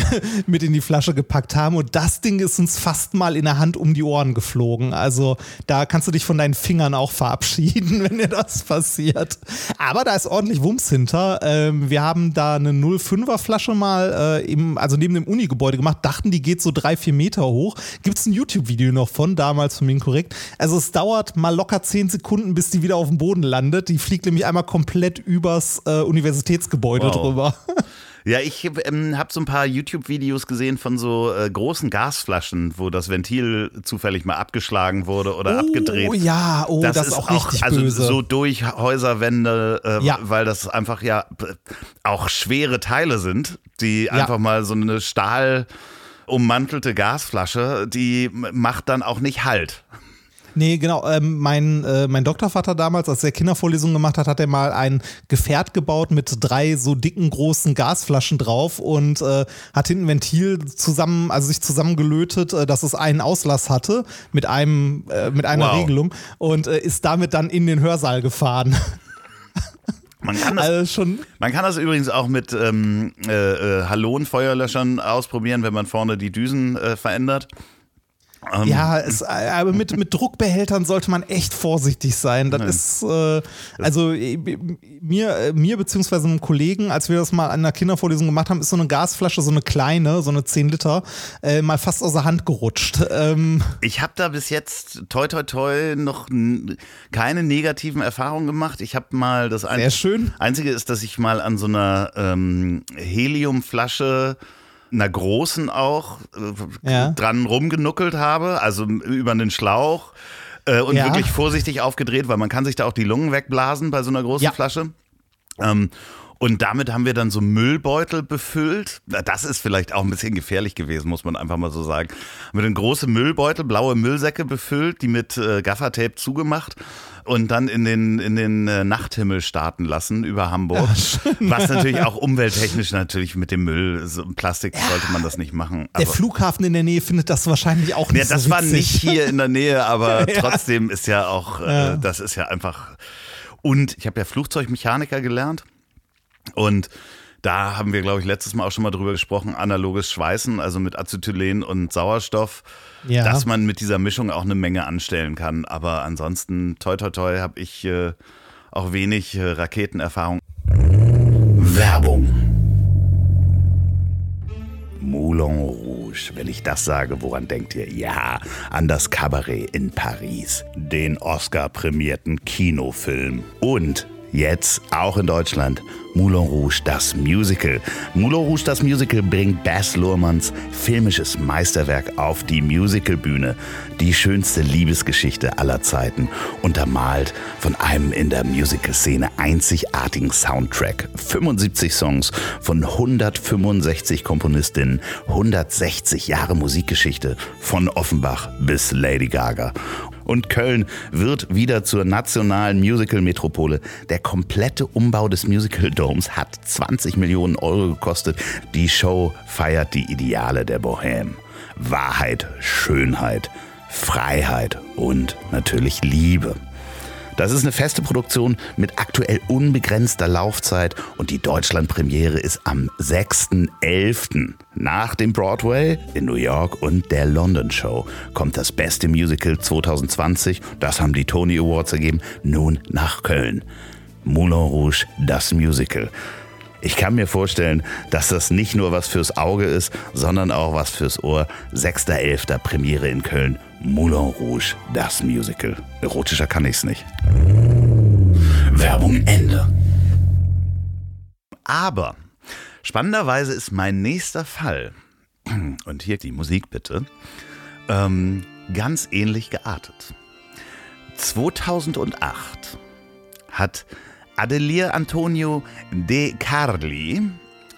mit in die Flasche gepackt haben. Und das Ding ist uns fast mal in der Hand um die Ohren geflogen. Also da kannst du dich von deinen Fingern auch verabschieden, wenn dir das passiert. Aber da ist ordentlich Wumms hinter. Äh, ähm, wir haben da eine 05er Flasche mal äh, im, also neben dem Uni-Gebäude gemacht, dachten, die geht so drei, vier Meter hoch. Gibt es ein YouTube-Video noch von, damals von mir korrekt. Also es dauert mal locker zehn Sekunden, bis die wieder auf dem Boden landet. Die fliegt nämlich einmal komplett übers äh, Universitätsgebäude wow. drüber. Ja, ich ähm, habe so ein paar YouTube-Videos gesehen von so äh, großen Gasflaschen, wo das Ventil zufällig mal abgeschlagen wurde oder oh, abgedreht. Oh ja, oh, das, das ist auch richtig also böse. so durch Häuserwände, äh, ja. weil das einfach ja auch schwere Teile sind, die ja. einfach mal so eine Stahl ummantelte Gasflasche, die macht dann auch nicht Halt. Nee, genau. Ähm, mein, äh, mein Doktorvater damals, als er Kindervorlesungen gemacht hat, hat er mal ein Gefährt gebaut mit drei so dicken großen Gasflaschen drauf und äh, hat hinten Ventil zusammen, also sich zusammengelötet, äh, dass es einen Auslass hatte mit einem, äh, mit einer wow. Regelung und äh, ist damit dann in den Hörsaal gefahren. Man kann, das, also schon man kann das übrigens auch mit ähm, äh, äh, Halonfeuerlöschern ausprobieren, wenn man vorne die Düsen äh, verändert. Ähm, ja, es, aber mit, mit Druckbehältern sollte man echt vorsichtig sein. Das Nein. ist, äh, also äh, mir, äh, mir beziehungsweise einem Kollegen, als wir das mal an einer Kindervorlesung gemacht haben, ist so eine Gasflasche, so eine kleine, so eine 10 Liter, äh, mal fast aus der Hand gerutscht. Ähm, ich habe da bis jetzt, toi toi toi, noch keine negativen Erfahrungen gemacht. Ich habe mal das ein Sehr schön. Einzige ist, dass ich mal an so einer ähm, Heliumflasche einer großen auch äh, ja. dran rumgenuckelt habe, also über einen Schlauch äh, und ja. wirklich vorsichtig aufgedreht, weil man kann sich da auch die Lungen wegblasen bei so einer großen ja. Flasche. Ähm, und damit haben wir dann so Müllbeutel befüllt. Das ist vielleicht auch ein bisschen gefährlich gewesen, muss man einfach mal so sagen. Mit einem großen Müllbeutel, blaue Müllsäcke befüllt, die mit äh, Gaffertape zugemacht und dann in den, in den äh, Nachthimmel starten lassen über Hamburg. Ja, was natürlich auch umwelttechnisch natürlich mit dem Müll, so Plastik ja, sollte man das nicht machen. der Flughafen in der Nähe findet das wahrscheinlich auch nicht ja, das so war nicht hier in der Nähe, aber trotzdem ist ja auch, äh, das ist ja einfach. Und ich habe ja Flugzeugmechaniker gelernt. Und da haben wir, glaube ich, letztes Mal auch schon mal drüber gesprochen, analoges Schweißen, also mit Acetylen und Sauerstoff, ja. dass man mit dieser Mischung auch eine Menge anstellen kann. Aber ansonsten, toi, toi, toi, habe ich äh, auch wenig äh, Raketenerfahrung. Werbung. Moulin Rouge. Wenn ich das sage, woran denkt ihr? Ja, an das Cabaret in Paris, den Oscar-prämierten Kinofilm und Jetzt auch in Deutschland Moulin Rouge, das Musical. Moulin Rouge, das Musical bringt Baz Luhrmanns filmisches Meisterwerk auf die Musicalbühne. Die schönste Liebesgeschichte aller Zeiten, untermalt von einem in der Musicalszene einzigartigen Soundtrack. 75 Songs von 165 Komponistinnen, 160 Jahre Musikgeschichte von Offenbach bis Lady Gaga und Köln wird wieder zur nationalen Musical-Metropole. Der komplette Umbau des Musical Domes hat 20 Millionen Euro gekostet. Die Show feiert die Ideale der Bohème. Wahrheit, Schönheit, Freiheit und natürlich Liebe. Das ist eine feste Produktion mit aktuell unbegrenzter Laufzeit und die Deutschlandpremiere ist am 6.11. Nach dem Broadway in New York und der London Show kommt das beste Musical 2020, das haben die Tony Awards ergeben, nun nach Köln. Moulin Rouge, das Musical. Ich kann mir vorstellen, dass das nicht nur was fürs Auge ist, sondern auch was fürs Ohr. 6.11. Premiere in Köln. Moulin Rouge, das Musical. Erotischer kann ich's nicht. Werbung Ende. Aber spannenderweise ist mein nächster Fall, und hier die Musik bitte, ähm, ganz ähnlich geartet. 2008 hat Adelier Antonio de Carli,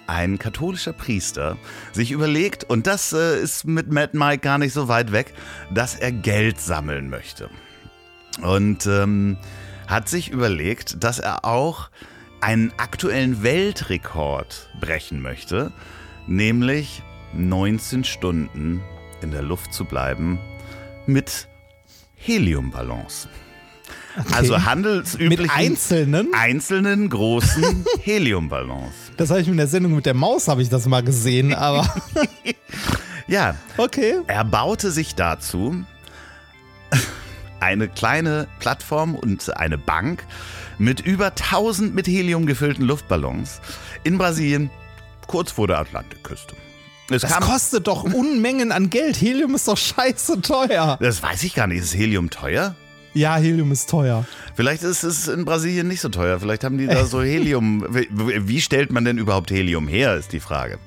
ein katholischer Priester, sich überlegt, und das äh, ist mit Mad Mike gar nicht so weit weg, dass er Geld sammeln möchte. Und ähm, hat sich überlegt, dass er auch einen aktuellen Weltrekord brechen möchte, nämlich 19 Stunden in der Luft zu bleiben mit Heliumballons. Okay. Also handelsüblichen Mit einzelnen? einzelnen großen Heliumballons. Das habe ich in der Sendung mit der Maus habe ich das mal gesehen, aber Ja, okay. er baute sich dazu eine kleine Plattform und eine Bank mit über 1000 mit Helium gefüllten Luftballons in Brasilien, kurz vor der Atlantikküste. Es Das kostet doch Unmengen an Geld. Helium ist doch scheiße teuer. das weiß ich gar nicht. Ist Helium teuer? Ja, Helium ist teuer. Vielleicht ist es in Brasilien nicht so teuer. Vielleicht haben die da so Helium. Wie, stellt man denn überhaupt Helium her, ist die Frage.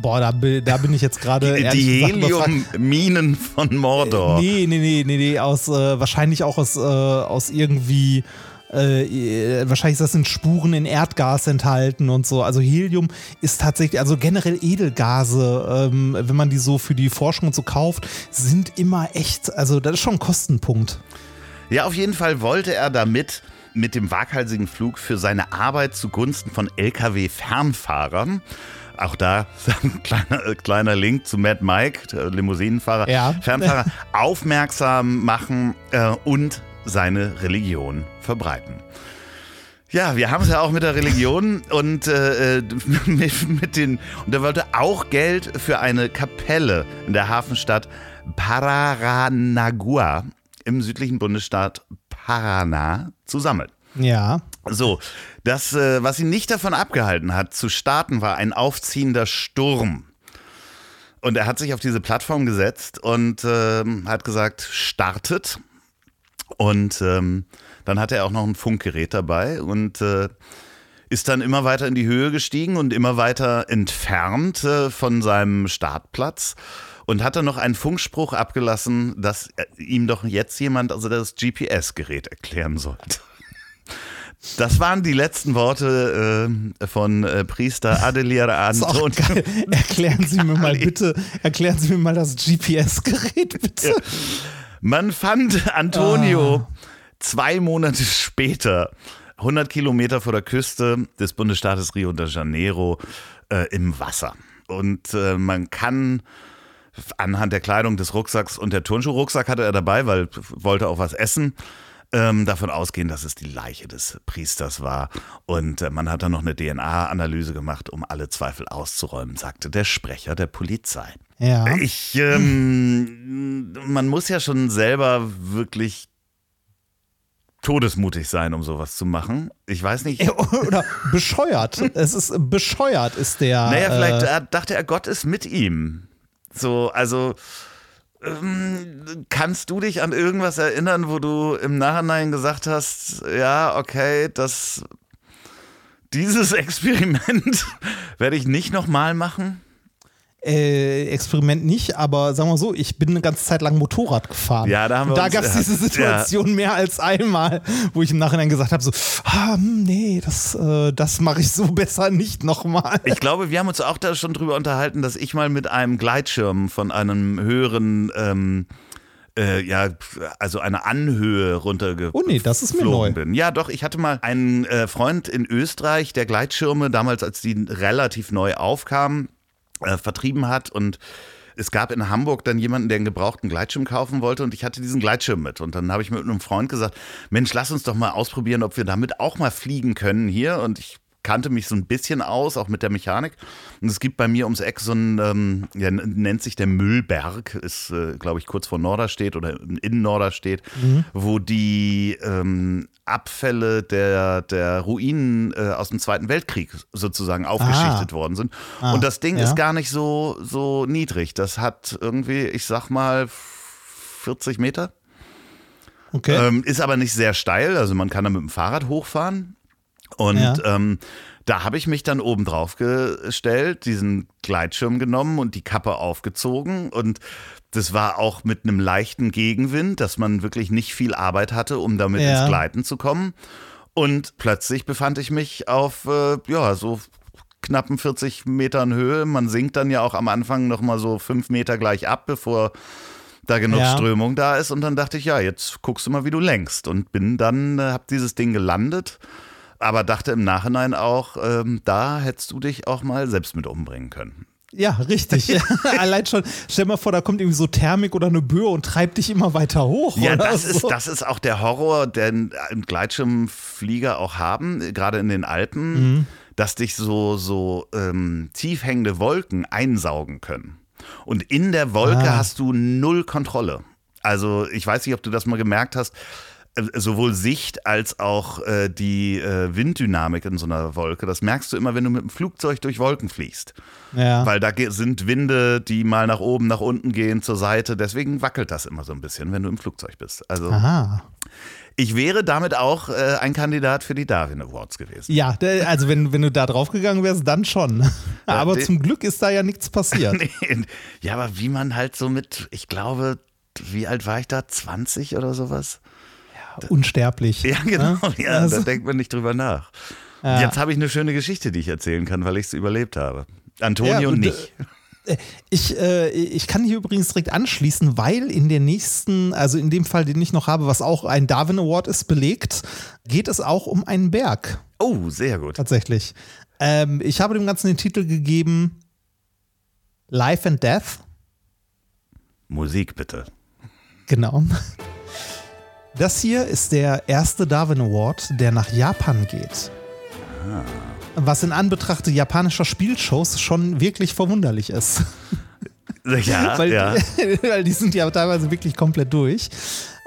Boah, da, da bin ich jetzt gerade Die, die. Heliumminen von Mordor. Nee, nee, nee, nee, nee, aus, äh, wahrscheinlich auch aus, äh, aus irgendwie, äh, äh, wahrscheinlich das sind Spuren in Erdgas enthalten und so. Also Helium ist tatsächlich, also generell Edelgase, ähm, wenn man die so für die Forschung und so kauft, sind immer echt, also das ist schon ein Kostenpunkt. Ja, auf jeden Fall wollte er damit mit dem waghalsigen Flug für seine Arbeit zugunsten von Lkw-Fernfahrern auch da ein kleiner, äh, kleiner Link zu Mad Mike, der Limousinenfahrer, Ja. Fernfahrer, aufmerksam machen äh, und seine Religion verbreiten. Ja, wir haben es ja auch mit der Religion und äh, äh, mit, mit den und er wollte auch Geld für eine Kapelle in der Hafenstadt Paranagua im südlichen Bundesstaat Paraná zu sammeln. Ja. So, das, äh, was ihn nicht davon abgehalten hat, zu starten, war ein aufziehender Sturm. Und er hat sich auf diese Plattform gesetzt und ähm, hat gesagt, startet. Und ähm, dann hatte er auch noch ein Funkgerät dabei und äh, ist dann immer weiter in die Höhe gestiegen und immer weiter entfernt äh, von seinem Startplatz und hat dann noch einen Funkspruch abgelassen, dass äh, ihm doch jetzt jemand also das GPS-Gerät erklären sollte. Das waren die letzten Worte äh, von äh, Priester Adelier Anton. Erklären Sie mir mal bitte, erklären Sie mir mal das GPS-Gerät bitte. Man fand Antonio zwei Monate später, 100 Kilometer vor der Küste des Bundesstaates Rio de Janeiro, äh, im Wasser. Und äh, man kann anhand der Kleidung des Rucksacks und der Turnschuhrucksack hatte er dabei, weil wollte auch was essen. Ähm, davon ausgehen, dass es die Leiche des Priesters war. Und äh, man hat dann noch eine DNA-Analyse gemacht, um alle Zweifel auszuräumen, sagte der Sprecher der Polizei. Ja. Ich, ähm, man muss ja schon selber wirklich todesmutig sein, um sowas zu machen. Ich weiß nicht. Oder bescheuert. es ist bescheuert, ist der. Naja, vielleicht äh, äh, dachte er, Gott ist mit ihm. So, also ähm, kannst du dich an irgendwas erinnern, wo du im Nachhinein gesagt hast, ja, okay, das dieses Experiment werde ich nicht nochmal machen? Äh, Experiment nicht, aber sagen wir so, ich bin eine ganze Zeit lang Motorrad gefahren. Ja, da haben wir Und da gab es ja, diese Situation mehr als einmal, wo ich im Nachhinein gesagt habe: so, ah, hm, nee, das, äh, das mache ich so besser nicht nochmal. Ich glaube, wir haben uns auch da schon drüber unterhalten, dass ich mal mit einem Gleitschirm von einem höheren, ähm, äh, ja, also eine Anhöhe runtergeflogen Oh nee, das ist mir neu. bin. Ja, doch, ich hatte mal einen äh, Freund in Österreich, der Gleitschirme damals, als die relativ neu aufkamen, äh, vertrieben hat und es gab in Hamburg dann jemanden, der einen gebrauchten Gleitschirm kaufen wollte und ich hatte diesen Gleitschirm mit. Und dann habe ich mit einem Freund gesagt, Mensch, lass uns doch mal ausprobieren, ob wir damit auch mal fliegen können hier. Und ich kannte mich so ein bisschen aus, auch mit der Mechanik. Und es gibt bei mir ums Eck so ein, ähm, ja, nennt sich der Müllberg, ist, äh, glaube ich, kurz vor Norderstedt oder in Norderstedt, wo die ähm, Abfälle der, der Ruinen äh, aus dem Zweiten Weltkrieg sozusagen aufgeschichtet worden sind. Ah, Und das Ding ja. ist gar nicht so, so niedrig. Das hat irgendwie, ich sag mal, 40 Meter. Okay. Ähm, ist aber nicht sehr steil, also man kann da mit dem Fahrrad hochfahren. Und Ja. ähm, da habe ich mich dann oben drauf gestellt, diesen Gleitschirm genommen und die Kappe aufgezogen. Und das war auch mit einem leichten Gegenwind, dass man wirklich nicht viel Arbeit hatte, um damit Ja. ins Gleiten zu kommen. Und plötzlich befand ich mich auf, äh, ja, so knappen 40 Metern Höhe. Man sinkt dann ja auch am Anfang nochmal so fünf Meter gleich ab, bevor da genug Ja. Strömung da ist. Und dann dachte ich, ja, jetzt guckst du mal, wie du lenkst. Und bin dann, äh, hab dieses Ding gelandet, aber dachte im Nachhinein auch, ähm, da hättest du dich auch mal selbst mit umbringen können. ja, richtig. Allein schon, stell mal vor, da kommt irgendwie so Thermik oder eine Böe und treibt dich immer weiter hoch. Ja, das so. ist, das ist auch der Horror, den Gleitschirmflieger auch haben, gerade in den Alpen, Mhm. dass dich so, so ähm, tief hängende Wolken einsaugen können. Und in der Wolke Ah. hast du null Kontrolle. Also ich weiß nicht, ob du das mal gemerkt hast. Äh, Sowohl Sicht als auch äh, die äh, Winddynamik in so einer Wolke, das merkst du immer, wenn du mit dem Flugzeug durch Wolken fliegst. ja. Weil da sind Winde, die mal nach oben, nach unten gehen, zur Seite. Deswegen wackelt das immer so ein bisschen, wenn du im Flugzeug bist. Also Aha. ich wäre damit auch äh, ein Kandidat für die Darwin Awards gewesen. Ja, also wenn, wenn du da drauf gegangen wärst, dann schon. Aber den- zum Glück ist da ja nichts passiert. Nee, ja, aber wie man halt so mit, ich glaube, wie alt war ich da? 20 oder sowas? Unsterblich. Ja, genau. Ne? Ja, Also- da denkt man nicht drüber nach. Ja. Jetzt habe ich eine schöne Geschichte, die ich erzählen kann, weil ich es überlebt habe. Antonio Ja, und, nicht. Ich, äh, ich kann hier übrigens direkt anschließen, weil in der nächsten, also in dem Fall, den ich noch habe, was auch ein Darwin Award ist, belegt, geht es auch um einen Berg. Oh, sehr gut. Tatsächlich. Ähm, ich habe dem Ganzen den Titel gegeben Life and Death. Musik bitte. Genau. Das hier ist der erste Darwin Award, der nach Japan geht. Was in Anbetracht japanischer Spielshows schon wirklich verwunderlich ist. Ja, weil, ja. weil die sind ja teilweise wirklich komplett durch.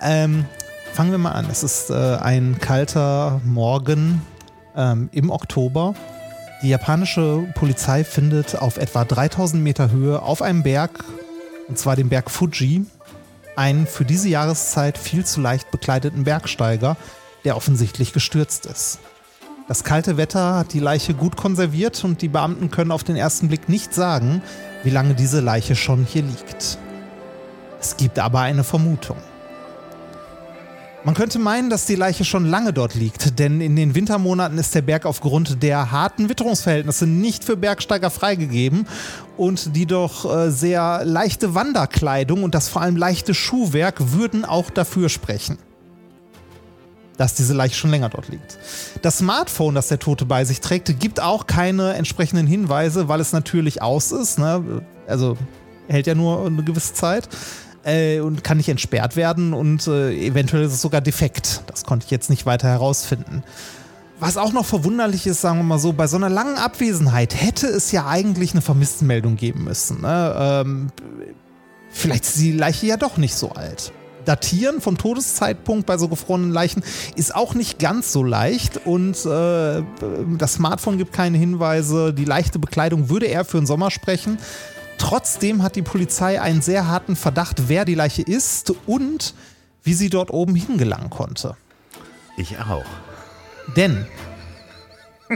Ähm, fangen wir mal an. Es ist äh, ein kalter Morgen ähm, im Oktober. Die japanische Polizei findet auf etwa 3000 Meter Höhe auf einem Berg, und zwar dem Berg Fuji, einen für diese Jahreszeit viel zu leicht bekleideten Bergsteiger, der offensichtlich gestürzt ist. Das kalte Wetter hat die Leiche gut konserviert und die Beamten können auf den ersten Blick nicht sagen, wie lange diese Leiche schon hier liegt. Es gibt aber eine Vermutung. Man könnte meinen, dass die Leiche schon lange dort liegt, denn in den Wintermonaten ist der Berg aufgrund der harten Witterungsverhältnisse nicht für Bergsteiger freigegeben und die doch äh, sehr leichte Wanderkleidung und das vor allem leichte Schuhwerk würden auch dafür sprechen dass diese Leiche schon länger dort liegt. Das Smartphone, das der Tote bei sich trägt, gibt auch keine entsprechenden Hinweise, weil es natürlich aus ist. Ne? Also hält ja nur eine gewisse Zeit äh, und kann nicht entsperrt werden und äh, eventuell ist es sogar defekt. Das konnte ich jetzt nicht weiter herausfinden. Was auch noch verwunderlich ist, sagen wir mal so, bei so einer langen Abwesenheit hätte es ja eigentlich eine Vermisstenmeldung geben müssen. Ne? Ähm, vielleicht ist die Leiche ja doch nicht so alt. Datieren vom Todeszeitpunkt bei so gefrorenen Leichen ist auch nicht ganz so leicht und äh, das Smartphone gibt keine Hinweise. Die leichte Bekleidung würde eher für den Sommer sprechen. Trotzdem hat die Polizei einen sehr harten Verdacht, wer die Leiche ist und wie sie dort oben hingelangen konnte. Ich auch. Denn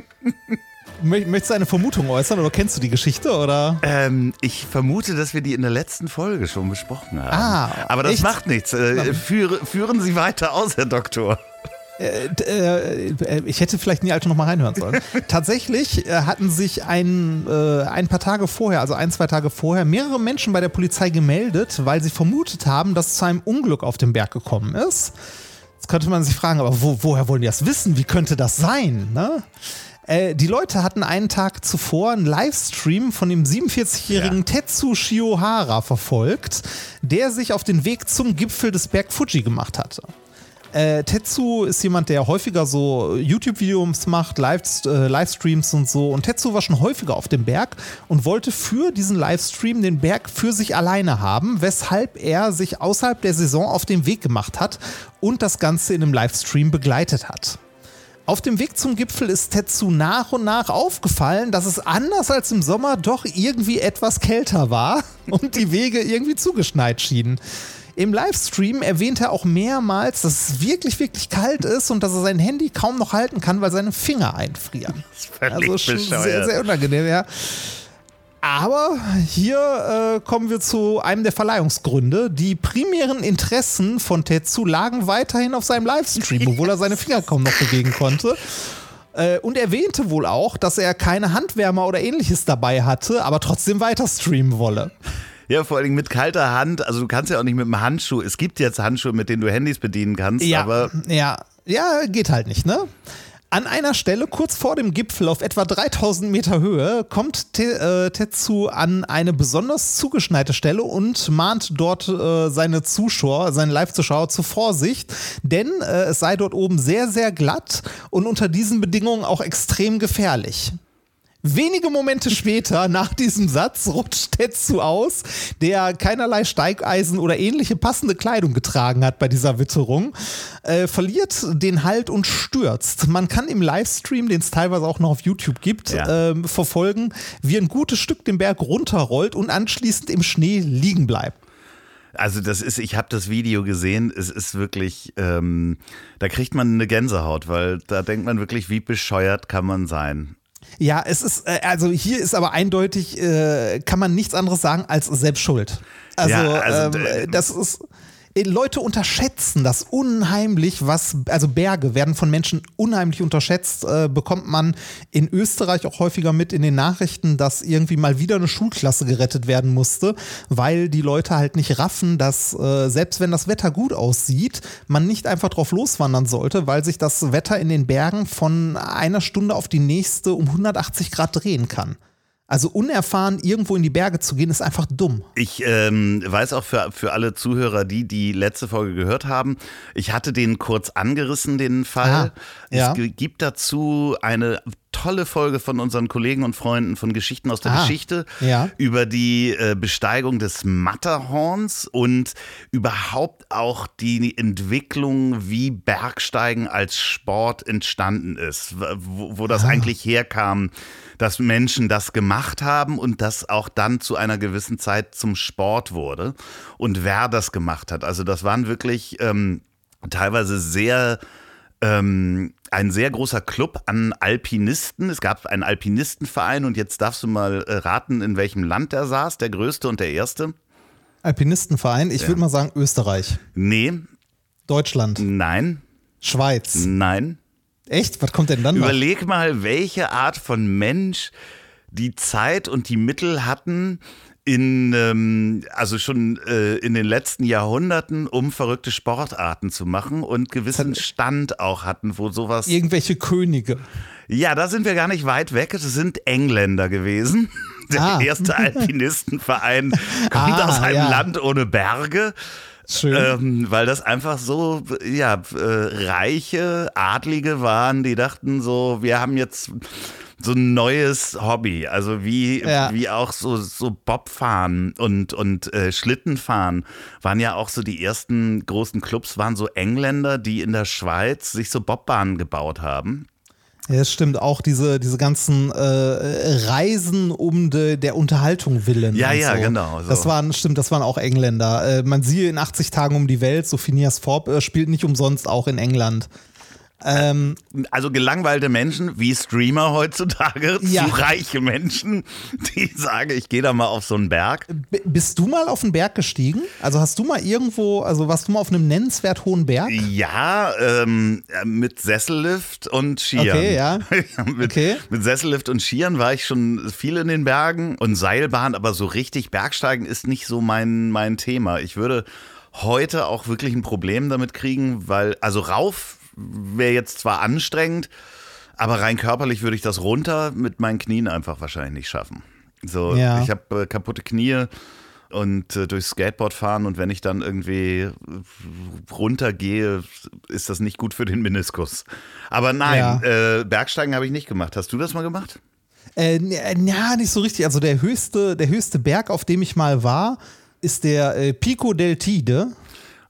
Möchtest du eine Vermutung äußern oder kennst du die Geschichte? Oder? Ähm, ich vermute, dass wir die in der letzten Folge schon besprochen haben. Ah, Aber das echt? macht nichts. Äh, führe, führen Sie weiter aus, Herr Doktor. Äh, äh, ich hätte vielleicht nie alte noch mal reinhören sollen. Tatsächlich äh, hatten sich ein, äh, ein paar Tage vorher, also ein, zwei Tage vorher, mehrere Menschen bei der Polizei gemeldet, weil sie vermutet haben, dass es zu einem Unglück auf dem Berg gekommen ist. Jetzt könnte man sich fragen, aber wo, woher wollen die das wissen? Wie könnte das sein? Ne? Äh, die Leute hatten einen Tag zuvor einen Livestream von dem 47-jährigen Ja. Tetsu Shiohara verfolgt, der sich auf den Weg zum Gipfel des Berg Fuji gemacht hatte. Äh, Tetsu ist jemand, der häufiger so YouTube-Videos macht, Live, äh, Livestreams und so. Und Tetsu war schon häufiger auf dem Berg und wollte für diesen Livestream den Berg für sich alleine haben, weshalb er sich außerhalb der Saison auf den Weg gemacht hat und das Ganze in einem Livestream begleitet hat. Auf dem Weg zum Gipfel ist Tetsu nach und nach aufgefallen, dass es anders als im Sommer doch irgendwie etwas kälter war und die Wege irgendwie zugeschneit schienen. Im Livestream erwähnt er auch mehrmals, dass es wirklich, wirklich kalt ist und dass er sein Handy kaum noch halten kann, weil seine Finger einfrieren. Das ist Also schon bescheuert. sehr, sehr unangenehm, ja. Aber hier äh, kommen wir zu einem der Verleihungsgründe. Die primären Interessen von Tetsu lagen weiterhin auf seinem Livestream, obwohl er seine Finger kaum noch bewegen konnte. Äh, und erwähnte wohl auch, dass er keine Handwärmer oder ähnliches dabei hatte, aber trotzdem weiter streamen wolle. Ja, vor allem mit kalter Hand. Also du kannst ja auch nicht mit einem Handschuh. Es gibt jetzt Handschuhe, mit denen du Handys bedienen kannst, Ja, aber ja, ja, geht halt nicht, ne? An einer Stelle kurz vor dem Gipfel auf etwa 3000 Meter Höhe kommt Te äh, Tetsu an eine besonders zugeschneite Stelle und mahnt dort äh, seine Zuschauer, seine Live-Zuschauer zur Vorsicht, denn äh, es sei dort oben sehr, sehr glatt und unter diesen Bedingungen auch extrem gefährlich. Wenige Momente später, nach diesem Satz, rutscht Tetsu aus, der keinerlei Steigeisen oder ähnliche passende Kleidung getragen hat bei dieser Witterung, äh, verliert den Halt und stürzt. Man kann im Livestream, den es teilweise auch noch auf YouTube gibt, Ja. ähm, verfolgen, wie ein gutes Stück den Berg runterrollt und anschließend im Schnee liegen bleibt. also das ist, ich habe das Video gesehen, es ist wirklich, ähm, da kriegt man eine Gänsehaut, weil da denkt man wirklich, wie bescheuert kann man sein. Ja, es ist, äh, also hier ist aber eindeutig, äh, kann man nichts anderes sagen als selbst schuld. Also, Ja, also, ähm, äh, das ist. Leute unterschätzen das unheimlich, was, also Berge werden von Menschen unheimlich unterschätzt, äh, bekommt man in Österreich auch häufiger mit in den Nachrichten, dass irgendwie mal wieder eine Schulklasse gerettet werden musste, weil die Leute halt nicht raffen, dass äh, selbst wenn das Wetter gut aussieht, man nicht einfach drauf loswandern sollte, weil sich das Wetter in den Bergen von einer Stunde auf die nächste um 180 Grad drehen kann. Also unerfahren irgendwo in die Berge zu gehen, ist einfach dumm. Ich ähm, weiß auch für, für alle Zuhörer, die die letzte Folge gehört haben, ich hatte den kurz angerissen, den Fall. Ah, ja. Es gibt dazu eine tolle Folge von unseren Kollegen und Freunden von Geschichten aus der Ah, Geschichte ja. über die äh, Besteigung des Matterhorns und überhaupt auch die Entwicklung, wie Bergsteigen als Sport entstanden ist, wo, wo das Ah. eigentlich herkam, dass Menschen das gemacht haben und das auch dann zu einer gewissen Zeit zum Sport wurde und wer das gemacht hat. Also das waren wirklich ähm, teilweise sehr ähm, ein sehr großer Club an Alpinisten. Es gab einen Alpinistenverein und jetzt darfst du mal äh, raten, in welchem Land der saß, der größte und der erste. Alpinistenverein, ich würde mal sagen Österreich, Nee, Deutschland, nein, Schweiz. nein. Echt? Was kommt denn dann noch? Überleg mal, welche Art von Mensch die Zeit und die Mittel hatten, in, ähm, also schon äh, in den letzten Jahrhunderten, um verrückte Sportarten zu machen und gewissen Stand auch hatten, wo sowas. Irgendwelche Könige. Ja, da sind wir gar nicht weit weg. Es sind Engländer gewesen. Der Ah. erste Alpinistenverein kommt Ah, aus einem ja. Land ohne Berge. Ähm, weil das einfach so, ja, äh, reiche Adlige waren, die dachten so, wir haben jetzt so ein neues Hobby. Also wie, Ja. wie auch so, so Bobfahren und, und äh, Schlittenfahren waren ja auch so die ersten großen Clubs, waren so Engländer, die in der Schweiz sich so Bobbahnen gebaut haben. Ja, das stimmt. Auch diese, diese ganzen äh, Reisen um de, der Unterhaltung willen. Ja, ja, so. genau, so. Das waren, stimmt, das waren auch Engländer. Äh, man siehe in 80 Tagen um die Welt, so Phineas Forb äh, spielt nicht umsonst auch in England. Ähm, Also gelangweilte Menschen wie Streamer heutzutage, Ja. zu reiche Menschen, die sagen, ich gehe da mal auf so einen Berg. b- bist du mal auf den Berg gestiegen? Also hast du mal irgendwo, also warst du mal auf einem nennenswert hohen Berg? Ja, ähm, mit Sessellift und Skiern. Okay, ja. mit, Okay. mit Sessellift und Skiern war ich schon viel in den Bergen und Seilbahn, aber so richtig Bergsteigen ist nicht so mein, mein Thema. Ich würde heute auch wirklich ein Problem damit kriegen, weil, also rauf wäre jetzt zwar anstrengend, aber rein körperlich würde ich das runter mit meinen Knien einfach wahrscheinlich nicht schaffen. So, Ja. ich habe äh, kaputte Knie und äh, durchs Skateboard fahren und wenn ich dann irgendwie runtergehe, ist das nicht gut für den Meniskus. Aber nein, äh, Bergsteigen habe ich nicht gemacht. Hast du das mal gemacht? Äh, äh, ja, nicht so richtig. Also der höchste, der höchste Berg, auf dem ich mal war, ist der äh, Pico del Tide.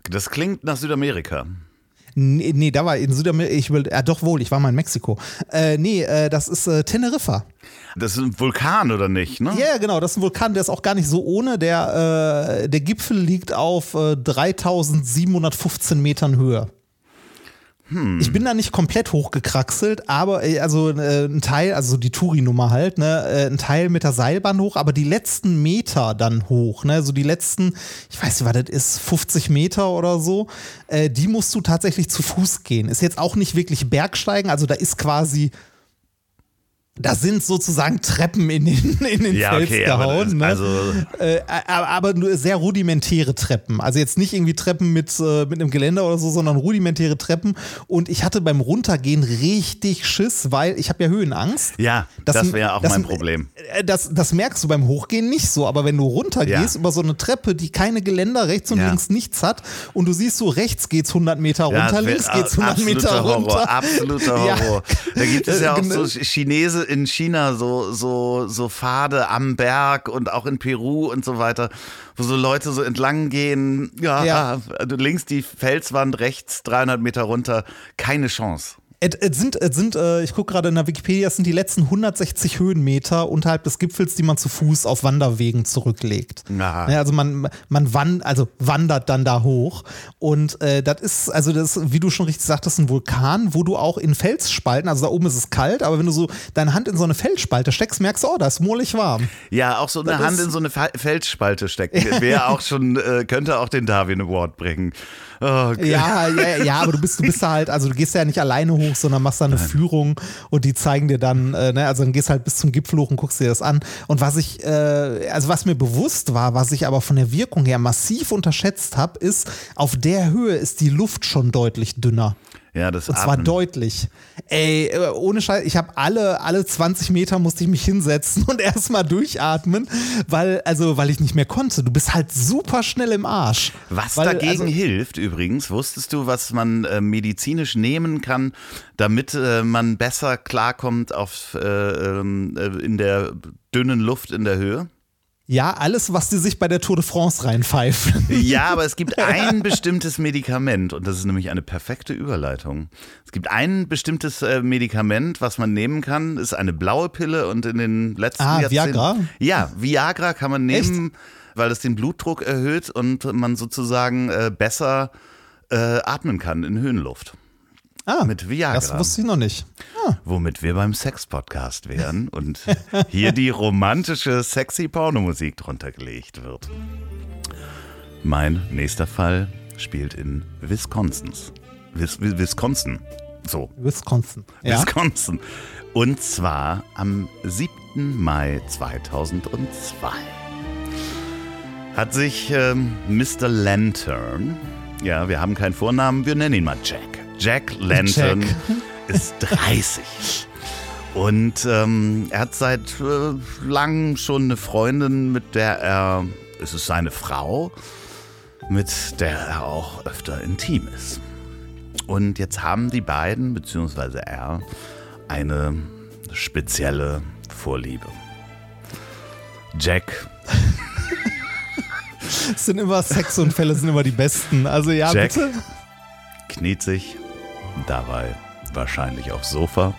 Das klingt nach Südamerika. Nee, nee, da war in Südamerika, ich will, ja doch wohl, ich war mal in Mexiko. Äh, nee, äh, das ist äh, Teneriffa. Das ist ein Vulkan oder nicht, ne? Ja, ja, genau, das ist ein Vulkan, der ist auch gar nicht so ohne. Der, äh, der Gipfel liegt auf äh, 3715 Metern Höhe. Ich bin da nicht komplett hochgekraxelt, aber äh, also äh, ein Teil, also die Touri-Nummer halt, ne, äh, ein Teil mit der Seilbahn hoch, aber die letzten Meter dann hoch, ne, so die letzten, ich weiß nicht, was das ist, 50 Meter oder so, äh, die musst du tatsächlich zu Fuß gehen. Ist jetzt auch nicht wirklich Bergsteigen, also da ist quasi, da sind sozusagen Treppen in den, in den Ja, Fels okay, aber gehauen. das, ne? also Äh, aber, aber nur sehr rudimentäre Treppen. Also jetzt nicht irgendwie Treppen mit, äh, mit einem Geländer oder so, sondern rudimentäre Treppen. Und ich hatte beim Runtergehen richtig Schiss, weil ich habe ja Höhenangst. ja, das, Das- wäre auch das- mein Problem. Äh, Das, das merkst du beim Hochgehen nicht so, aber wenn du runtergehst Ja. über so eine Treppe, die keine Geländer rechts und Ja. links nichts hat und du siehst so, rechts geht's 100 Meter Ja, runter, wär links geht's 100 absoluter Meter Horror, runter. Absoluter Ja. Horror. Da gibt es ja auch Genau. so Chinese in China, so, so, so Pfade am Berg und auch in Peru und so weiter, wo so Leute so entlang gehen. Ja, Ja. links die Felswand, rechts 300 Meter runter. Keine Chance. Es, sind, es sind äh, ich gucke gerade in der Wikipedia, es sind die letzten 160 Höhenmeter unterhalb des Gipfels, die man zu Fuß auf Wanderwegen zurücklegt. Ja, also man, man wan, also wandert dann da hoch. Und äh, das ist, also das, wie du schon richtig sagtest, ein Vulkan, wo du auch in Felsspalten, also da oben ist es kalt, aber wenn du so deine Hand in so eine Felsspalte steckst, merkst du, oh, da ist mohlig warm. Ja, auch so eine Das Hand in so eine Fe- Felsspalte stecken. Wäre auch schon, äh, könnte auch den Darwin Award bringen. Oh, okay. Ja, ja, ja, aber du bist, du bist da halt, also du gehst ja nicht alleine hoch, sondern machst da eine Führung und die zeigen dir dann, äh, ne, also dann gehst halt bis zum Gipfel hoch und guckst dir das an. Und was ich, äh, also was mir bewusst war, was ich aber von der Wirkung her massiv unterschätzt habe, ist, auf der Höhe ist die Luft schon deutlich dünner. Ja, das Und zwar Atmen. deutlich. Ey, äh, ohne Scheiß, ich habe alle, alle 20 Meter musste ich mich hinsetzen und erstmal durchatmen, weil, also, weil ich nicht mehr konnte. Du bist halt super schnell im Arsch. Was weil, dagegen also, hilft übrigens, wusstest du, was man äh, medizinisch nehmen kann, damit äh, man besser klarkommt auf, äh, ähm, äh, in der dünnen Luft in der Höhe? Ja, alles, was die sich bei der Tour de France reinpfeifen. Ja, aber es gibt ein bestimmtes Medikament und das ist nämlich eine perfekte Überleitung. Es gibt ein bestimmtes äh, Medikament, was man nehmen kann, ist eine blaue Pille und in den letzten Ah, Jahrzehnten. Viagra? Ja, Viagra kann man nehmen, weil es den Blutdruck erhöht und man sozusagen äh, besser äh, atmen kann in Höhenluft. Ah, Mit Viagra. das wusste ich noch nicht. Womit wir beim Sex-Podcast wären und hier die romantische, sexy Pornomusik drunter gelegt wird. Mein nächster Fall spielt in Wisconsin. Wis Wis- Wisconsin. So, Wisconsin. Ja. Wisconsin. Und zwar am 7. Mai 2002 hat sich ähm, Mr. Lantern, ja, wir haben keinen Vornamen, wir nennen ihn mal Jack. Jack Lantern Jack. ist 30. Und ähm, er hat seit äh, langem schon eine Freundin, mit der er, es ist seine Frau, mit der er auch öfter intim ist. Und jetzt haben die beiden, beziehungsweise er, eine spezielle Vorliebe. Jack. Es sind immer Sexunfälle, sind immer die besten. Also ja, Jack bitte. kniet sich dabei wahrscheinlich aufs Sofa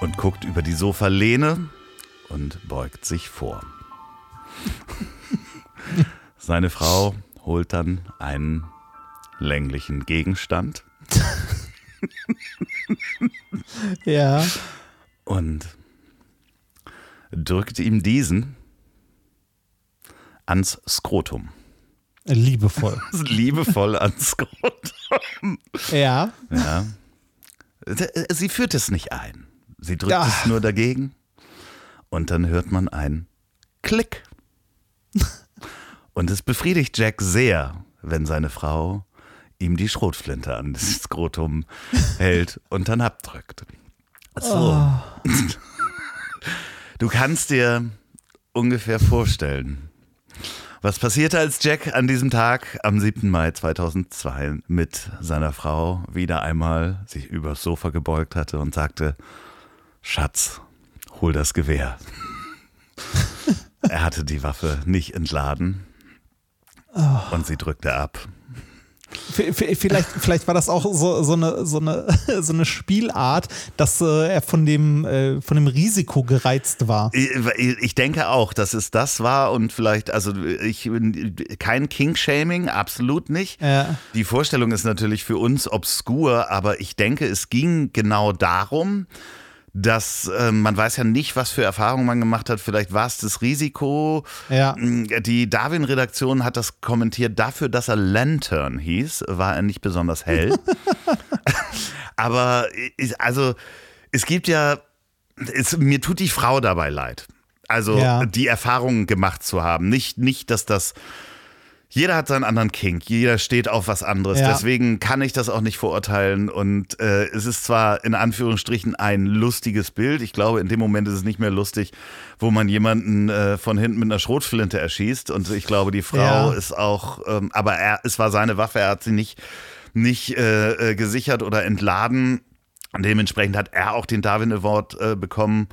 und guckt über die Sofalehne und beugt sich vor. Seine Frau holt dann einen länglichen Gegenstand Ja. und drückt ihm diesen ans Skrotum. Liebevoll. Liebevoll ans Skrotum. Ja. Ja. Sie führt es nicht ein. Sie drückt Ja. es nur dagegen. Und dann hört man ein Klick. Und es befriedigt Jack sehr, wenn seine Frau ihm die Schrotflinte an das Skrotum hält und dann abdrückt. So. Du kannst dir ungefähr vorstellen, was passierte, als Jack an diesem Tag am 7. Mai 2002 mit seiner Frau wieder einmal sich übers Sofa gebeugt hatte und sagte, Schatz, hol das Gewehr. er hatte die Waffe nicht entladen und sie drückte ab. Vielleicht, vielleicht war das auch so, so, eine, so, eine, so eine Spielart, dass äh, er von dem, äh, von dem Risiko gereizt war. Ich ich denke auch, dass es das war und vielleicht, also ich kein King-Shaming, absolut nicht. Ja. Die Vorstellung ist natürlich für uns obskur, aber ich denke, es ging genau darum, dass äh, man weiß ja nicht, was für Erfahrungen man gemacht hat. Vielleicht war es das Risiko. Ja. Die Darwin-Redaktion hat das kommentiert. Dafür, dass er Lantern hieß, war er nicht besonders hell. Aber ich, also es gibt ja, es, mir tut die Frau dabei leid. Also Ja. die Erfahrungen gemacht zu haben. Nicht, nicht, dass das. Jeder hat seinen anderen Kink, jeder steht auf was anderes. Ja. Deswegen kann ich das auch nicht verurteilen. Und äh, es ist zwar in Anführungsstrichen ein lustiges Bild. Ich glaube, in dem Moment ist es nicht mehr lustig, wo man jemanden äh, von hinten mit einer Schrotflinte erschießt. Und ich glaube, die Frau Ja. ist auch, ähm, aber er, es war seine Waffe, er hat sie nicht, nicht äh, äh, gesichert oder entladen. Dementsprechend hat er auch den Darwin Award äh, bekommen.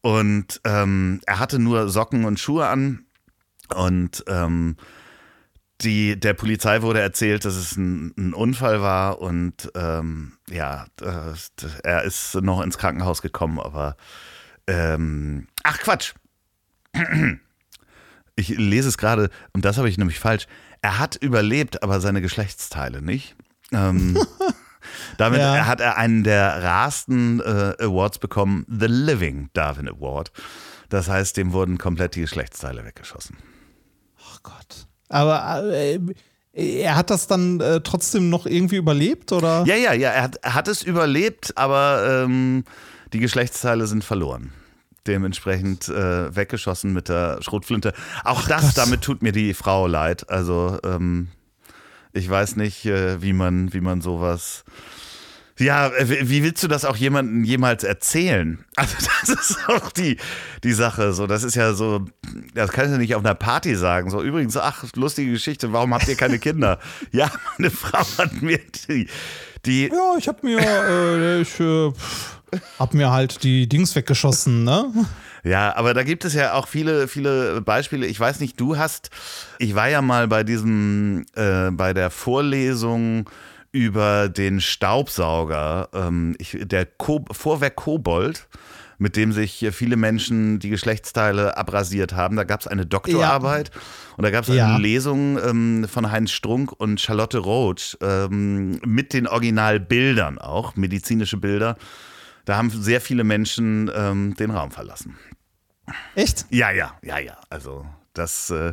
Und ähm, er hatte nur Socken und Schuhe an. Und ähm, die, der Polizei wurde erzählt, dass es ein, ein Unfall war und ähm, ja, das, er ist noch ins Krankenhaus gekommen, aber ähm, ach Quatsch. Ich lese es gerade und das habe ich nämlich falsch. Er hat überlebt, aber seine Geschlechtsteile nicht. Ähm, damit Ja. hat er einen der rarsten äh, Awards bekommen, The Living Darwin Award. Das heißt, dem wurden komplett die Geschlechtsteile weggeschossen. Oh Gott. Aber äh, er hat das dann äh, trotzdem noch irgendwie überlebt, oder? Ja, ja, ja, er hat, er hat es überlebt, aber ähm, die Geschlechtsteile sind verloren. Dementsprechend äh, weggeschossen mit der Schrotflinte. Auch das, Gott. damit tut mir die Frau leid. Also ähm, ich weiß nicht, äh, wie man, wie man sowas. Ja, äh, wie willst du das auch jemandem jemals erzählen? Also das ist auch die, die Sache. So, das ist ja so, das kannst du nicht auf einer Party sagen. So übrigens, ach lustige Geschichte. Warum habt ihr keine Kinder? ja, meine Frau hat mir die, die Ja, ich hab mir, äh, ich äh, hab mir halt die Dings weggeschossen, ne? Ja, aber da gibt es ja auch viele, viele Beispiele. Ich weiß nicht, du hast, ich war ja mal bei diesem, äh, bei der Vorlesung über den Staubsauger, ähm, ich, der Ko Vorwerk Kobold, mit dem sich viele Menschen die Geschlechtsteile abrasiert haben. Da gab es eine Doktorarbeit und da gab es Ja. eine Lesung ähm, von Heinz Strunk und Charlotte Roach ähm, mit den Originalbildern auch, medizinische Bilder. Da haben sehr viele Menschen ähm, den Raum verlassen. Echt? Ja, ja, ja, ja. Also das äh,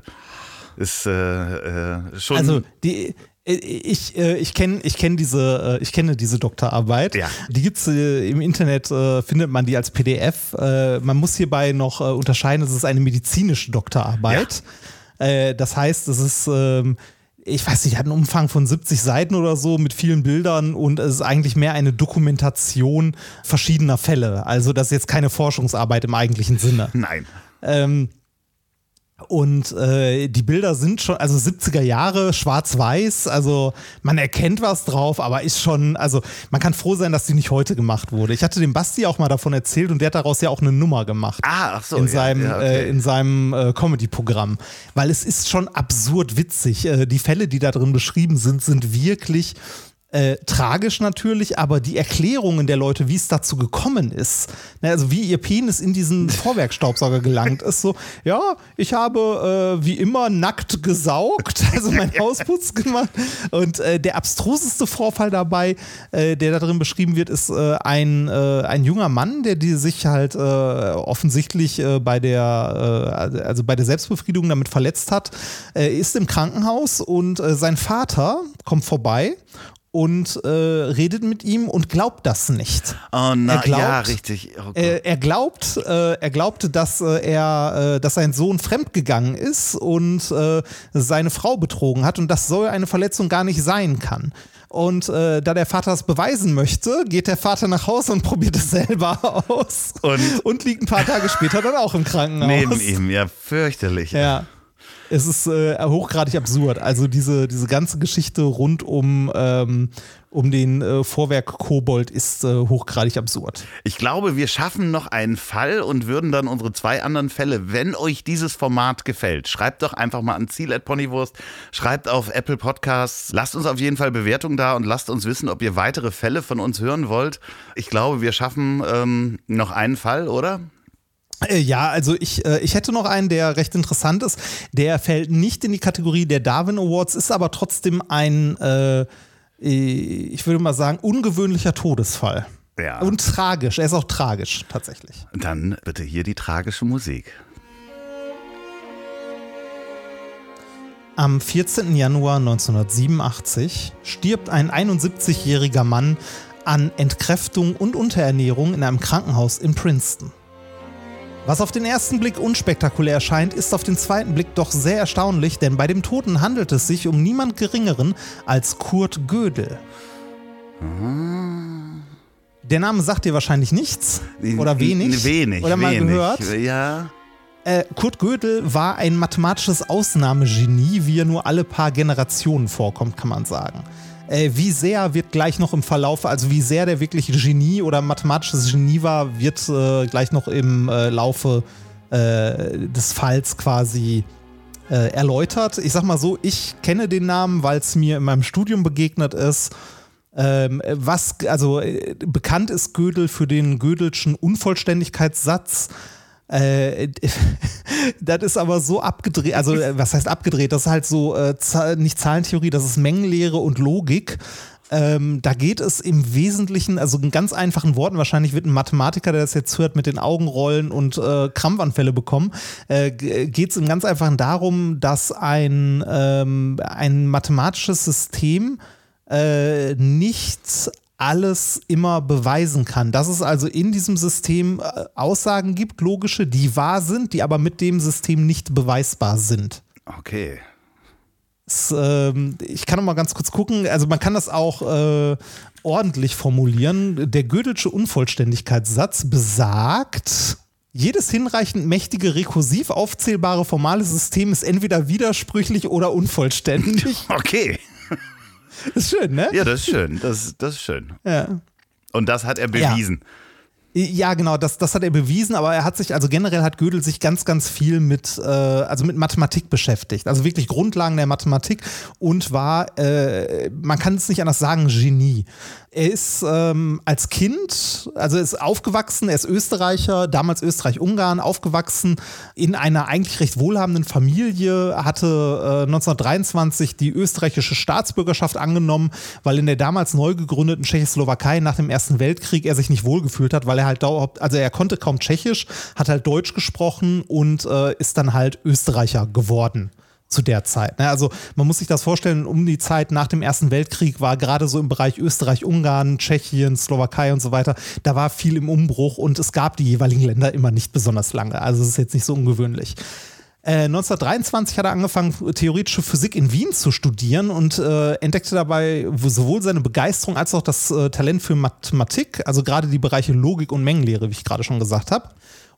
ist äh, äh, schon. Also die ich, äh, ich kenne ich kenn diese, äh, ich kenne diese Doktorarbeit. Ja. Die gibt's äh, im Internet, äh, findet man die als PDF. Äh, man muss hierbei noch äh, unterscheiden, es ist eine medizinische Doktorarbeit. Äh, das heißt, es ist, ähm, ich weiß nicht, hat einen Umfang von 70 Seiten oder so mit vielen Bildern und es ist eigentlich mehr eine Dokumentation verschiedener Fälle. Also das ist jetzt keine Forschungsarbeit im eigentlichen Sinne. Nein. Ähm, Und äh, die Bilder sind schon, also 70er Jahre, schwarz-weiß, also man erkennt was drauf, aber ist schon, also man kann froh sein, dass die nicht heute gemacht wurde. Ich hatte dem Basti auch mal davon erzählt und der hat daraus ja auch eine Nummer gemacht. Ah, ach so. In ja, seinem, ja, okay. äh, in seinem äh, Comedy-Programm. Weil es ist schon absurd witzig. Äh, die Fälle, die da drin beschrieben sind, sind wirklich äh, tragisch natürlich, aber die Erklärungen der Leute, wie es dazu gekommen ist, ne, also wie ihr Penis in diesen Vorwerkstaubsauger gelangt ist, so, ja, ich habe äh, wie immer nackt gesaugt, also mein Hausputz gemacht. Und äh, der abstruseste Vorfall dabei, äh, der da drin beschrieben wird, ist äh, ein, ein junger Mann, der die sich halt offensichtlich bei der, also bei der Selbstbefriedigung damit verletzt hat, ist im Krankenhaus und sein Vater kommt vorbei und äh, redet mit ihm und glaubt das nicht. Oh nein, er glaubt, ja, richtig. Oh äh, er glaubt, äh, er glaubte, dass äh, er, äh, dass sein Sohn fremdgegangen ist und äh, seine Frau betrogen hat und das soll eine Verletzung gar nicht sein kann. Und äh, da der Vater es beweisen möchte, geht der Vater nach Hause und probiert es selber aus. Und? liegt ein paar Tage später dann auch im Krankenhaus. Neben ihm, ja, fürchterlich. Ja. Es ist äh, hochgradig absurd. Also diese, diese ganze Geschichte rund um, ähm, um den äh, Vorwerk Kobold ist äh, hochgradig absurd. Ich glaube, wir schaffen noch einen Fall und würden dann unsere zwei anderen Fälle, wenn euch dieses Format gefällt, schreibt doch einfach mal an Ziel at Ponywurst, schreibt auf Apple Podcasts, lasst uns auf jeden Fall Bewertung da und lasst uns wissen, ob ihr weitere Fälle von uns hören wollt. Ich glaube, wir schaffen ähm, noch einen Fall, oder? Äh, Ja, also ich, äh, ich hätte noch einen, der recht interessant ist. Der fällt nicht in die Kategorie der Darwin Awards, ist aber trotzdem ein, äh, ich würde mal sagen, ungewöhnlicher Todesfall. Ja. Und tragisch. Er ist auch tragisch, tatsächlich. Dann bitte hier die tragische Musik. Am 14. Januar 1987 stirbt ein 71-jähriger Mann an Entkräftung und Unterernährung in einem Krankenhaus in Princeton. Was auf den ersten Blick unspektakulär erscheint, ist auf den zweiten Blick doch sehr erstaunlich, denn bei dem Toten handelt es sich um niemand Geringeren als Kurt Gödel. Der Name sagt dir wahrscheinlich nichts oder wenig. Wenig. Oder mal wenig. gehört. Ja. Äh, Kurt Gödel war ein mathematisches Ausnahmegenie, wie er nur alle paar Generationen vorkommt, kann man sagen. Äh, wie sehr wird gleich noch im Verlauf, also wie sehr der wirklich Genie oder mathematisches Genie war, wird äh, gleich noch im äh, Laufe äh, des Falls quasi äh, erläutert. Ich sag mal so, ich kenne den Namen, weil es mir in meinem Studium begegnet ist. Ähm, was, also äh, bekannt ist Gödel für den Gödelschen Unvollständigkeitssatz. Äh, das ist aber so abgedreht, also äh, was heißt abgedreht? Das ist halt so äh, nicht Zahlentheorie, das ist Mengenlehre und Logik. Ähm, da geht es im Wesentlichen, also in ganz einfachen Worten, wahrscheinlich wird ein Mathematiker, der das jetzt hört, mit den Augen rollen und äh, Krampfanfälle bekommen, äh, geht es im ganz einfachen darum, dass ein, ähm, ein mathematisches System äh, nicht alles immer beweisen kann. Dass es also in diesem System äh, Aussagen gibt, logische, die wahr sind, die aber mit dem System nicht beweisbar sind. Okay. Es, ähm, ich kann noch mal ganz kurz gucken. Also man kann das auch äh, ordentlich formulieren. Der Gödelsche Unvollständigkeitssatz besagt, jedes hinreichend mächtige, rekursiv aufzählbare formale System ist entweder widersprüchlich oder unvollständig. Okay. Ist schön, ne? Ja, das ist schön. Das, das ist schön. Ja. Und das hat er bewiesen. Ja, genau, das, das hat er bewiesen, aber er hat sich, also generell hat Gödel sich ganz, ganz viel mit, äh, also mit Mathematik beschäftigt. Also wirklich Grundlagen der Mathematik und war, äh, man kann es nicht anders sagen, Genie. Er ist ähm, als Kind, also ist aufgewachsen, er ist Österreicher, damals Österreich-Ungarn, aufgewachsen in einer eigentlich recht wohlhabenden Familie, hatte äh, 1923 die österreichische Staatsbürgerschaft angenommen, weil in der damals neu gegründeten Tschechoslowakei nach dem Ersten Weltkrieg er sich nicht wohlgefühlt hat, weil er halt dauerhaft, also er konnte kaum Tschechisch, hat halt Deutsch gesprochen und äh, ist dann halt Österreicher geworden zu der Zeit. Ne? Also man muss sich das vorstellen, um die Zeit nach dem Ersten Weltkrieg war gerade so im Bereich Österreich, Ungarn, Tschechien, Slowakei und so weiter, da war viel im Umbruch und es gab die jeweiligen Länder immer nicht besonders lange. Also es ist jetzt nicht so ungewöhnlich. Äh, 1923 hat er angefangen, theoretische Physik in Wien zu studieren und äh, entdeckte dabei sowohl seine Begeisterung als auch das äh, Talent für Mathematik, also gerade die Bereiche Logik und Mengenlehre, wie ich gerade schon gesagt habe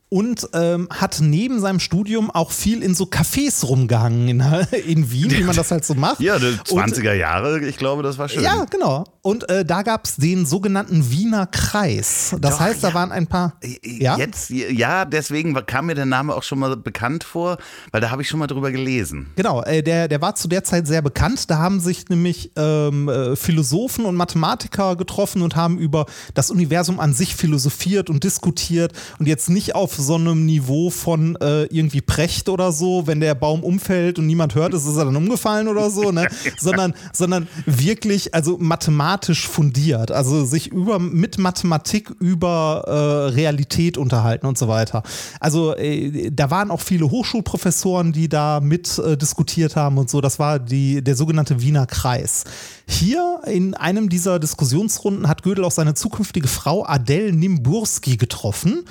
und ähm, hat neben seinem Studium auch viel in so Cafés rumgehangen in, in Wien, wie man das halt so macht. Ja, die 20er Jahre, ich glaube, das war schön. Ja, genau. Und äh, da gab es den sogenannten Wiener Kreis. Das Doch, heißt, da ja. waren ein paar. Ja? Jetzt, ja, deswegen kam mir der Name auch schon mal bekannt vor, weil da habe ich schon mal drüber gelesen. Genau, äh, der, der war zu der Zeit sehr bekannt. Da haben sich nämlich ähm, äh, Philosophen und Mathematiker getroffen und haben über das Universum an sich philosophiert und diskutiert und jetzt nicht auf so einem Niveau von äh, irgendwie Precht oder so, wenn der Baum umfällt und niemand hört es, ist er dann umgefallen oder so, ne? sondern, sondern wirklich, also mathematisch fundiert, also sich über mit Mathematik über äh, Realität unterhalten und so weiter. Also äh, da waren auch viele Hochschulprofessoren, die da mit äh, diskutiert haben und so. Das war die, der sogenannte Wiener Kreis. Hier in einem dieser Diskussionsrunden hat Gödel auch seine zukünftige Frau Adele Nimburski getroffen.